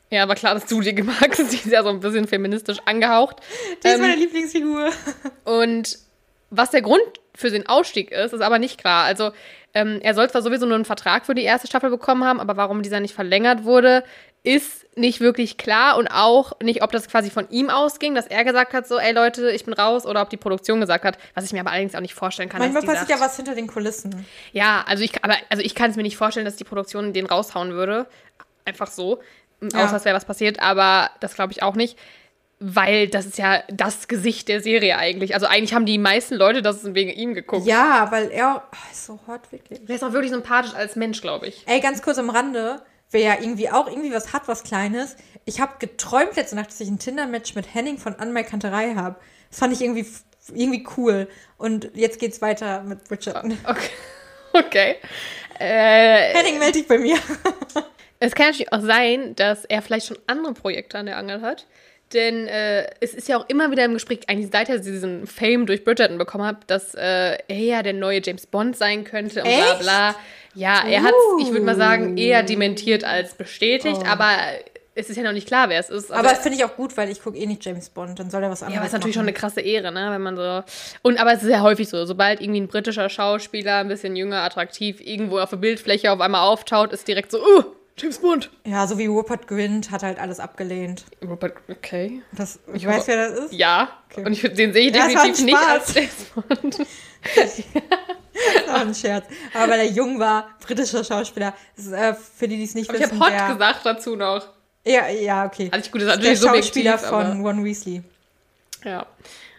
Ja, aber klar, dass du die magst. Die ist ja so ein bisschen feministisch angehaucht. Die ist Ähm, meine Lieblingsfigur. Und was der Grund für den Ausstieg ist, ist aber nicht klar. Also, ähm, er soll zwar sowieso nur einen Vertrag für die erste Staffel bekommen haben, aber warum dieser nicht verlängert wurde, ist nicht wirklich klar und auch nicht, ob das quasi von ihm ausging, dass er gesagt hat, so, ey Leute, ich bin raus, oder ob die Produktion gesagt hat, was ich mir aber allerdings auch nicht vorstellen kann. Manchmal passiert sagt, ja was hinter den Kulissen. Ja, also ich, aber, also ich kann es mir nicht vorstellen, dass die Produktion den raushauen würde. Einfach so. Ja. Außer es wäre was passiert, aber das glaube ich auch nicht. Weil das ist ja das Gesicht der Serie eigentlich. Also eigentlich haben die meisten Leute das wegen ihm geguckt. Ja, weil er oh, ist so hot, wirklich. Der ist auch wirklich sympathisch als Mensch, glaube ich. Ey, ganz kurz am Rande, wer ja irgendwie auch irgendwie was hat, was Kleines. Ich habe geträumt letzte Nacht, dass ich ein Tinder-Match mit Henning von Anmai Kanterei habe. Das fand ich irgendwie, irgendwie cool. Und jetzt geht's weiter mit Richard. Okay. Okay. Äh, Henning, melde dich bei mir. es kann natürlich auch sein, dass er vielleicht schon andere Projekte an der Angel hat. Denn äh, es ist ja auch immer wieder im Gespräch, eigentlich seit er diesen Fame durch Bridgerton bekommen hat, dass äh, er ja der neue James Bond sein könnte und bla Echt? bla. Ja, er hat ich würde mal sagen, eher dementiert als bestätigt, aber es ist ja noch nicht klar, wer es ist. Aber das finde ich auch gut, weil ich gucke eh nicht James Bond. Dann soll er was anderes Ja, aber es ist natürlich schon eine krasse Ehre, ne, wenn man so. Und aber es ist ja häufig so, sobald irgendwie ein britischer Schauspieler, ein bisschen jünger, attraktiv, irgendwo auf der Bildfläche auf einmal auftaucht, ist direkt so, uh, James Bond. Ja, so wie Rupert Grint hat halt alles abgelehnt. Robert, okay. Das, ich Ich weiß, wer das ist. Ja, Okay. und ich, den sehe ich Ja, definitiv nicht als James Bond. Das war ein Scherz. Aber weil er jung war, britischer Schauspieler. Ist, äh, für die, die es nicht Aber ich habe wissen, Hot der, gesagt dazu noch. Ja, ja, okay. Also ich- gut, das ist der natürlich subjektiv, Schauspieler von Ron Weasley. Ja.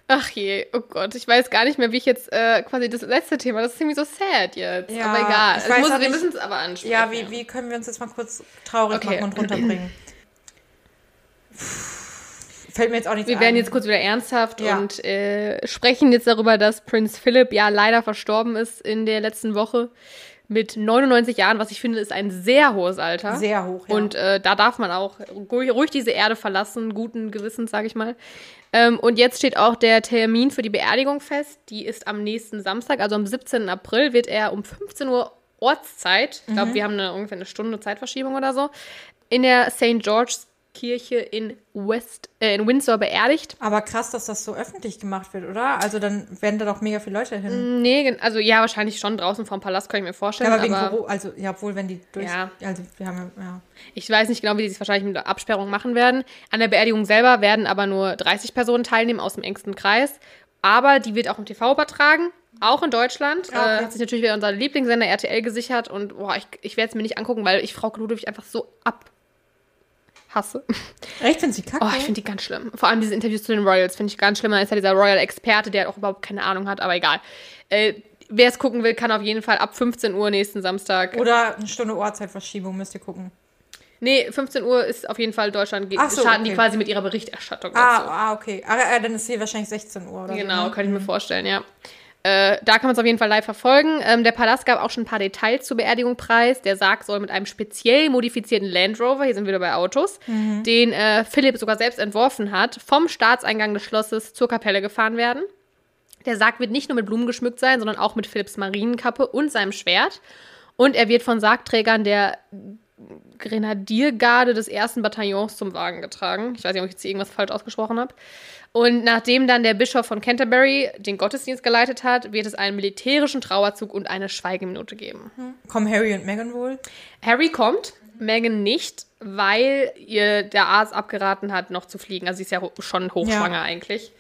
Ach je, oh Gott, ich weiß gar nicht mehr, wie ich jetzt äh, quasi das letzte Thema, das ist irgendwie so sad jetzt. Ja, aber egal. ich Es weiß muss, wir müssen es aber ansprechen. Ja, wie, wie können wir uns jetzt mal kurz traurig Okay. machen und runterbringen? Fällt mir jetzt auch nichts Wir ein. werden jetzt kurz wieder ernsthaft Ja. und äh, sprechen jetzt darüber, dass Prinz Philip ja leider verstorben ist in der letzten Woche mit 99 Jahren, was ich finde, ist ein sehr hohes Alter. Sehr hoch, ja. Und äh, da darf man auch ruhig, ruhig diese Erde verlassen, guten Gewissens, sage ich mal. Ähm, und jetzt steht auch der Termin für die Beerdigung fest. Die ist am nächsten Samstag, also am 17. April, wird er um 15 Uhr Ortszeit, ich Mhm. glaube, wir haben eine, ungefähr eine Stunde Zeitverschiebung oder so, in der St. George's Kirche in, West, äh, in Windsor beerdigt. Aber krass, dass das so öffentlich gemacht wird, oder? Also dann werden da doch mega viele Leute hin. Nee, gen- also ja, wahrscheinlich schon draußen vorm Palast, kann ich mir vorstellen. Ja, aber wegen aber Corona, also ja, obwohl wenn die durch, Ja. also wir haben ja. Ich weiß nicht genau, wie sie es wahrscheinlich mit der Absperrung machen werden. An der Beerdigung selber werden aber nur 30 Personen teilnehmen aus dem engsten Kreis. Aber die wird auch im TV übertragen, auch in Deutschland. Ah, okay. Äh, hat sich natürlich wieder unser Lieblingssender RTL gesichert. Und boah, ich, ich werde es mir nicht angucken, weil ich Frau Ludwig einfach so abhasse. Echt, finde sie kacke? Oh, ich finde die ganz schlimm. Vor allem diese Interviews zu den Royals finde ich ganz schlimm. Da ist ja dieser Royal-Experte, der auch überhaupt keine Ahnung hat, aber egal. Äh, Wer es gucken will, kann auf jeden Fall ab 15 Uhr nächsten Samstag. Oder eine Stunde Uhrzeitverschiebung, müsst ihr gucken. Nee, 15 Uhr ist auf jeden Fall Deutschland. Ach so, starten die okay. quasi mit ihrer Berichterstattung Ah, ah okay. Aber äh, dann ist hier wahrscheinlich 16 Uhr oder Genau, so. ne? kann ich mir vorstellen, ja. Äh, da kann man es auf jeden Fall live verfolgen. Ähm, der Palast gab auch schon ein paar Details zur Beerdigung preis. Der Sarg soll mit einem speziell modifizierten Land Rover, hier sind wir wieder bei Autos, Mhm. den äh, Philipp sogar selbst entworfen hat, vom Staatseingang des Schlosses zur Kapelle gefahren werden. Der Sarg wird nicht nur mit Blumen geschmückt sein, sondern auch mit Philipps Marienkappe und seinem Schwert. Und er wird von Sargträgern der Grenadiergarde des ersten Bataillons zum Wagen getragen. Ich weiß nicht, ob ich jetzt hier irgendwas falsch ausgesprochen habe. Und nachdem dann der Bischof von Canterbury den Gottesdienst geleitet hat, wird es einen militärischen Trauerzug und eine Schweigeminute geben. Kommen Harry und Meghan wohl? Harry kommt, Meghan nicht, weil ihr der Arzt abgeraten hat, noch zu fliegen. Also sie ist ja ho- schon hochschwanger Ja. eigentlich.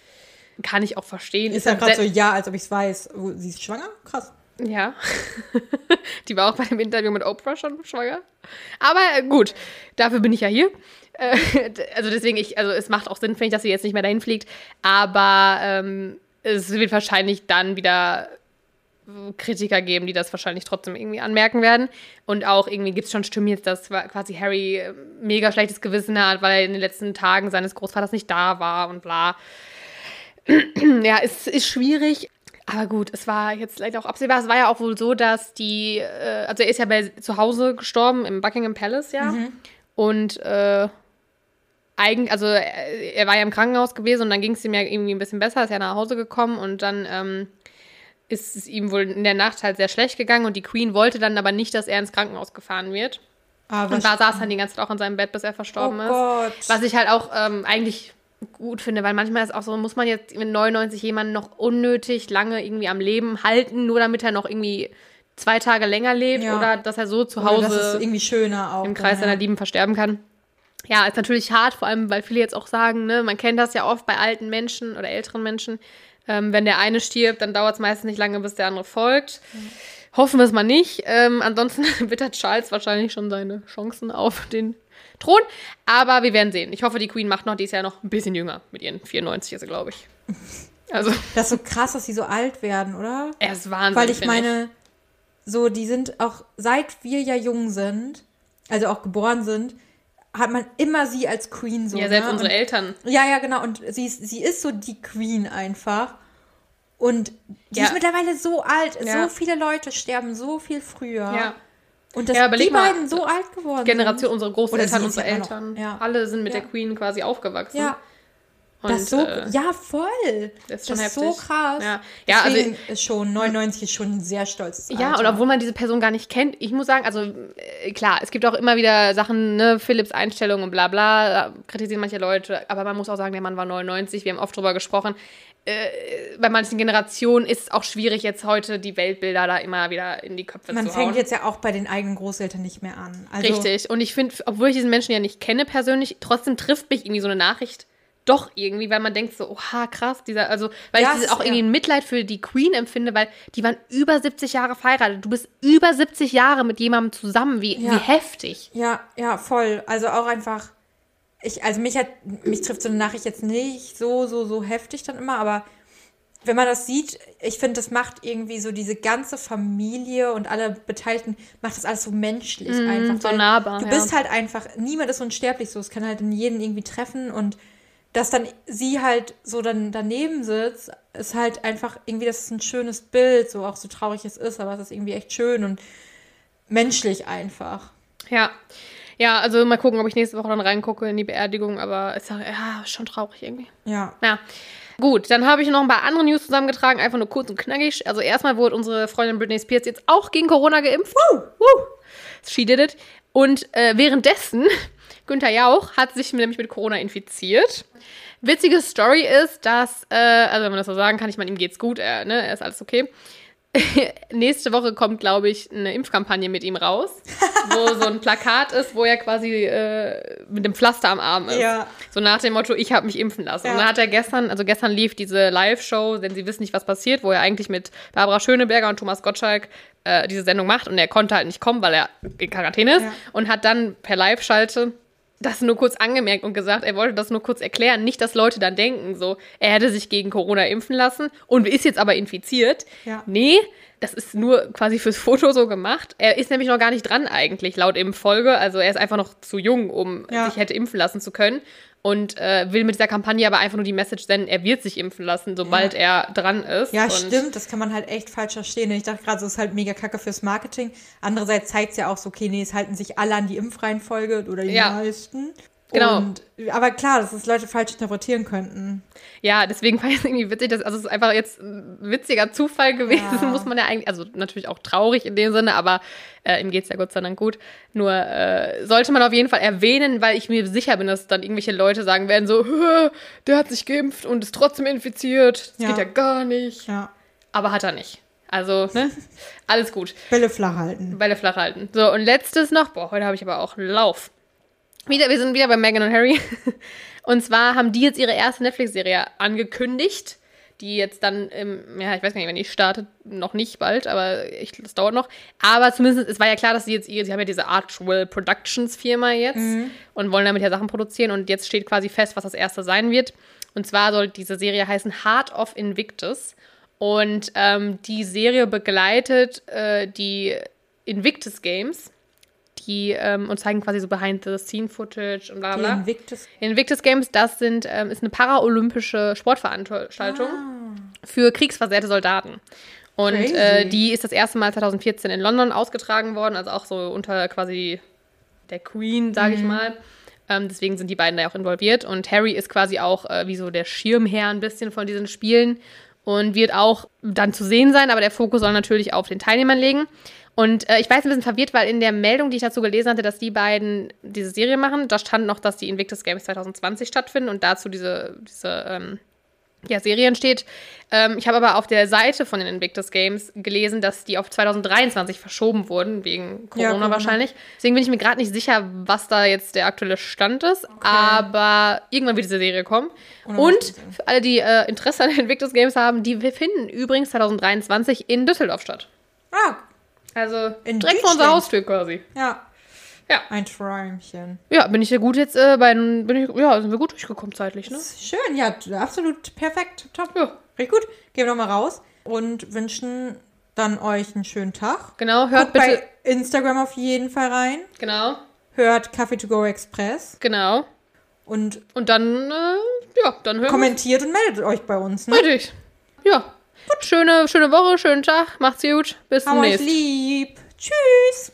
Kann ich auch verstehen. Ist ja halt gerade so, ja, als ob ich es weiß. Sie ist schwanger? Krass. Ja. Die war auch bei dem Interview mit Oprah schon schwanger. Aber äh, gut, dafür bin ich ja hier. Äh, also deswegen, ich, also es macht auch Sinn, finde ich, dass sie jetzt nicht mehr dahin fliegt. Aber ähm, es wird wahrscheinlich dann wieder Kritiker geben, die das wahrscheinlich trotzdem irgendwie anmerken werden. Und auch irgendwie gibt es schon Stimmen jetzt, dass quasi Harry äh, mega schlechtes Gewissen hat, weil er in den letzten Tagen seines Großvaters nicht da war und bla. ja, es ist schwierig. Aber gut, es war jetzt leider auch absehbar. Es war ja auch wohl so, dass die, äh, also er ist ja bei, zu Hause gestorben im Buckingham Palace, ja. Und äh, eigentlich, also er, er war ja im Krankenhaus gewesen und dann ging es ihm ja irgendwie ein bisschen besser, ist ja nach Hause gekommen und dann ähm, ist es ihm wohl in der Nacht halt sehr schlecht gegangen und die Queen wollte dann aber nicht, dass er ins Krankenhaus gefahren wird. Aber Und da saß dann die ganze Zeit auch in seinem Bett, bis er verstorben Oh ist. Gott. Was ich halt auch ähm, eigentlich gut finde, weil manchmal ist auch so, muss man jetzt mit 99 jemanden noch unnötig lange irgendwie am Leben halten, nur damit er noch irgendwie zwei Tage länger lebt Ja. oder dass er so zu Hause irgendwie schöner auch. im Kreis seiner ja. Lieben versterben kann. Ja, ist natürlich hart, vor allem, weil viele jetzt auch sagen, ne, man kennt das ja oft bei alten Menschen oder älteren Menschen. Ähm, wenn der eine stirbt, dann dauert es meistens nicht lange, bis der andere folgt. Hoffen wir es mal nicht. Ähm, ansonsten wittert Charles wahrscheinlich schon seine Chancen auf den Thron. Aber wir werden sehen. Ich hoffe, die Queen macht noch, die ist ja noch ein bisschen jünger. Mit ihren 94 ist sie, glaube ich. Also, Das ist so krass, dass sie so alt werden, oder? er ist Wahnsinn. Weil ich meine, so, die sind auch, seit wir ja jung sind, also auch geboren sind, hat man immer sie als Queen so. Ja, selbst ne? unsere und, Eltern. Ja, ja, genau. Und sie ist, sie ist so die Queen einfach. Und die Ja. ist mittlerweile so alt. Ja. So viele Leute sterben so viel früher. Ja. Und dass Ja, die beiden so alt geworden Generation, unsere Oder Großeltern, unsere immer noch- Eltern. ja. Alle sind mit Ja. der Queen quasi aufgewachsen. sind. Ja, Und, das so, äh, ja, voll. das ist Das schon ist so krass. Ja. Ja, also- ist schon, 99 ist schon sehr stolzes Ja, Alter. und obwohl man diese Person gar nicht kennt, ich muss sagen, also äh, klar, es gibt auch immer wieder Sachen, ne, Philips Einstellung und bla bla, kritisieren manche Leute, aber man muss auch sagen, der Mann war 99, wir haben oft drüber gesprochen. Äh, bei manchen Generationen ist es auch schwierig, jetzt heute die Weltbilder da immer wieder in die Köpfe Man zu fängt hauen. jetzt ja auch bei den eigenen Großeltern nicht mehr an. Also, Richtig. Und ich finde, obwohl ich diesen Menschen ja nicht kenne persönlich, trotzdem trifft mich irgendwie so eine Nachricht doch irgendwie, weil man denkt so, oha, krass, dieser, also, weil Ja, ich auch irgendwie ein Mitleid für die Queen empfinde, weil die waren über 70 Jahre verheiratet. Du bist über 70 Jahre mit jemandem zusammen. Wie, Ja. wie heftig. Ja, ja, voll. Also auch einfach, ich, also mich hat, mich trifft so eine Nachricht jetzt nicht so, so, so heftig dann immer, aber wenn man das sieht, ich finde, das macht irgendwie so diese ganze Familie und alle Beteiligten, macht das alles so menschlich einfach. Mhm, so nahbar, Du ja. bist halt einfach, niemand ist unsterblich so, es kann halt in jeden irgendwie treffen und dass dann sie halt so dann daneben sitzt, ist halt einfach irgendwie, das ist ein schönes Bild, so auch so traurig es ist, aber es ist irgendwie echt schön und menschlich einfach. Ja. Ja, also mal gucken, ob ich nächste Woche dann reingucke in die Beerdigung, aber es ist ja, schon traurig irgendwie. Ja. Ja. Gut, dann habe ich noch ein paar andere News zusammengetragen, einfach nur kurz und knackig. Also erstmal wurde unsere Freundin Britney Spears jetzt auch gegen Corona geimpft. Woo! She did it. Und äh, währenddessen, Günther Jauch hat sich nämlich mit Corona infiziert. Witzige Story ist, dass, äh, also wenn man das so sagen kann, ich meine, ihm geht's gut, er, ne, er ist alles okay. Nächste Woche kommt, glaube ich, eine Impfkampagne mit ihm raus, wo so ein Plakat ist, wo er quasi äh, mit dem Pflaster am Arm ist. Ja. So nach dem Motto, ich habe mich impfen lassen. Ja. Und dann hat er gestern, also gestern lief diese Live-Show, denn sie wissen nicht, was passiert, wo er eigentlich mit Barbara Schöneberger und Thomas Gottschalk äh, diese Sendung macht und er konnte halt nicht kommen, weil er in Quarantäne ist Ja. und hat dann per Live-Schalte das nur kurz angemerkt und gesagt, er wollte das nur kurz erklären. Nicht, dass Leute dann denken, so, er hätte sich gegen Corona impfen lassen und ist jetzt aber infiziert. Ja. Nee, das ist nur quasi fürs Foto so gemacht. Er ist nämlich noch gar nicht dran eigentlich, laut Impffolge. Also er ist einfach noch zu jung, um Ja. sich hätte impfen lassen zu können. Und äh, will mit dieser Kampagne aber einfach nur die Message senden, er wird sich impfen lassen, sobald er dran ist. Ja, stimmt, das kann man halt echt falsch verstehen. Ich dachte gerade, so ist halt mega kacke fürs Marketing. Andererseits zeigt es ja auch so, okay, nee, es halten sich alle an die Impfreihenfolge oder die Ja. meisten. Genau. Und, aber klar, dass es Leute falsch interpretieren könnten. Ja, deswegen fand ich es irgendwie witzig, dass, also es ist einfach jetzt ein witziger Zufall gewesen, Ja. muss man ja eigentlich, also natürlich auch traurig in dem Sinne, aber äh, ihm geht's ja Gott sei Dank gut. Nur äh, sollte man auf jeden Fall erwähnen, weil ich mir sicher bin, dass dann irgendwelche Leute sagen werden, so, "Hö, der hat sich geimpft und ist trotzdem infiziert. Das Ja. geht ja gar nicht. Ja. Aber hat er nicht. Also, ne? Alles gut. Bälle flach halten. Beide flach halten. So, und letztes noch, boah, heute habe ich aber auch einen Lauf. Wieder, wir sind wieder bei Meghan und Harry. Und zwar haben die jetzt ihre erste Netflix-Serie angekündigt, die jetzt dann, im, ja, ich weiß gar nicht, wenn die startet, noch nicht bald, aber ich, das dauert noch. Aber zumindest, es war ja klar, dass sie jetzt, sie haben ja diese Archwell Productions Firma jetzt und wollen damit ja Sachen produzieren und jetzt steht quasi fest, was das erste sein wird. Und zwar soll diese Serie heißen Heart of Invictus. Und ähm, die Serie begleitet äh, die Invictus Games, die ähm, und zeigen quasi so Behind-the-Scene-Footage und bla Die bla. Invictus. Invictus Games, das sind, ähm, ist eine paralympische Sportveranstaltung für kriegsversehrte Soldaten. Und äh, die ist das erste Mal 2014 in London ausgetragen worden, also auch so unter quasi der Queen, sage ich mal. Ähm, deswegen sind die beiden da auch involviert. Und Harry ist quasi auch äh, wie so der Schirmherr ein bisschen von diesen Spielen und wird auch dann zu sehen sein, aber der Fokus soll natürlich auf den Teilnehmern liegen. Und äh, ich war jetzt ein bisschen verwirrt, weil in der Meldung, die ich dazu gelesen hatte, dass die beiden diese Serie machen, da stand noch, dass die Invictus Games 2020 stattfinden und dazu diese, diese ähm, ja, Serie entsteht. Ähm, ich habe aber auf der Seite von den Invictus Games gelesen, dass die auf 2023 verschoben wurden, wegen Corona, Ja, Corona. wahrscheinlich. Deswegen bin ich mir gerade nicht sicher, was da jetzt der aktuelle Stand ist. Aber irgendwann wird diese Serie kommen. Und Und für alle, die äh, Interesse an den Invictus Games haben, die finden übrigens 2023 in Düsseldorf statt. Ah, Also In direkt vor unserer? Haustür quasi. ja. Ja. Ein Träumchen. Ja, bin ich ja gut jetzt äh, bei bin ich, ja, sind wir gut durchgekommen zeitlich, ne? Schön, ja, absolut perfekt. Top. Ja. Richtig gut. Gehen wir nochmal raus und wünschen dann euch einen schönen Tag. Genau, hört Guckt bitte. bei Instagram auf jeden Fall rein. Genau, Hört Kaffee to go Express genau. und Und dann, äh, ja, dann hören wir kommentiert und meldet euch bei uns. Ne? Richtig. Ja. Schöne, schöne Woche, schönen Tag. Macht's gut. Bis Haben euch demnächst. lieb. Tschüss.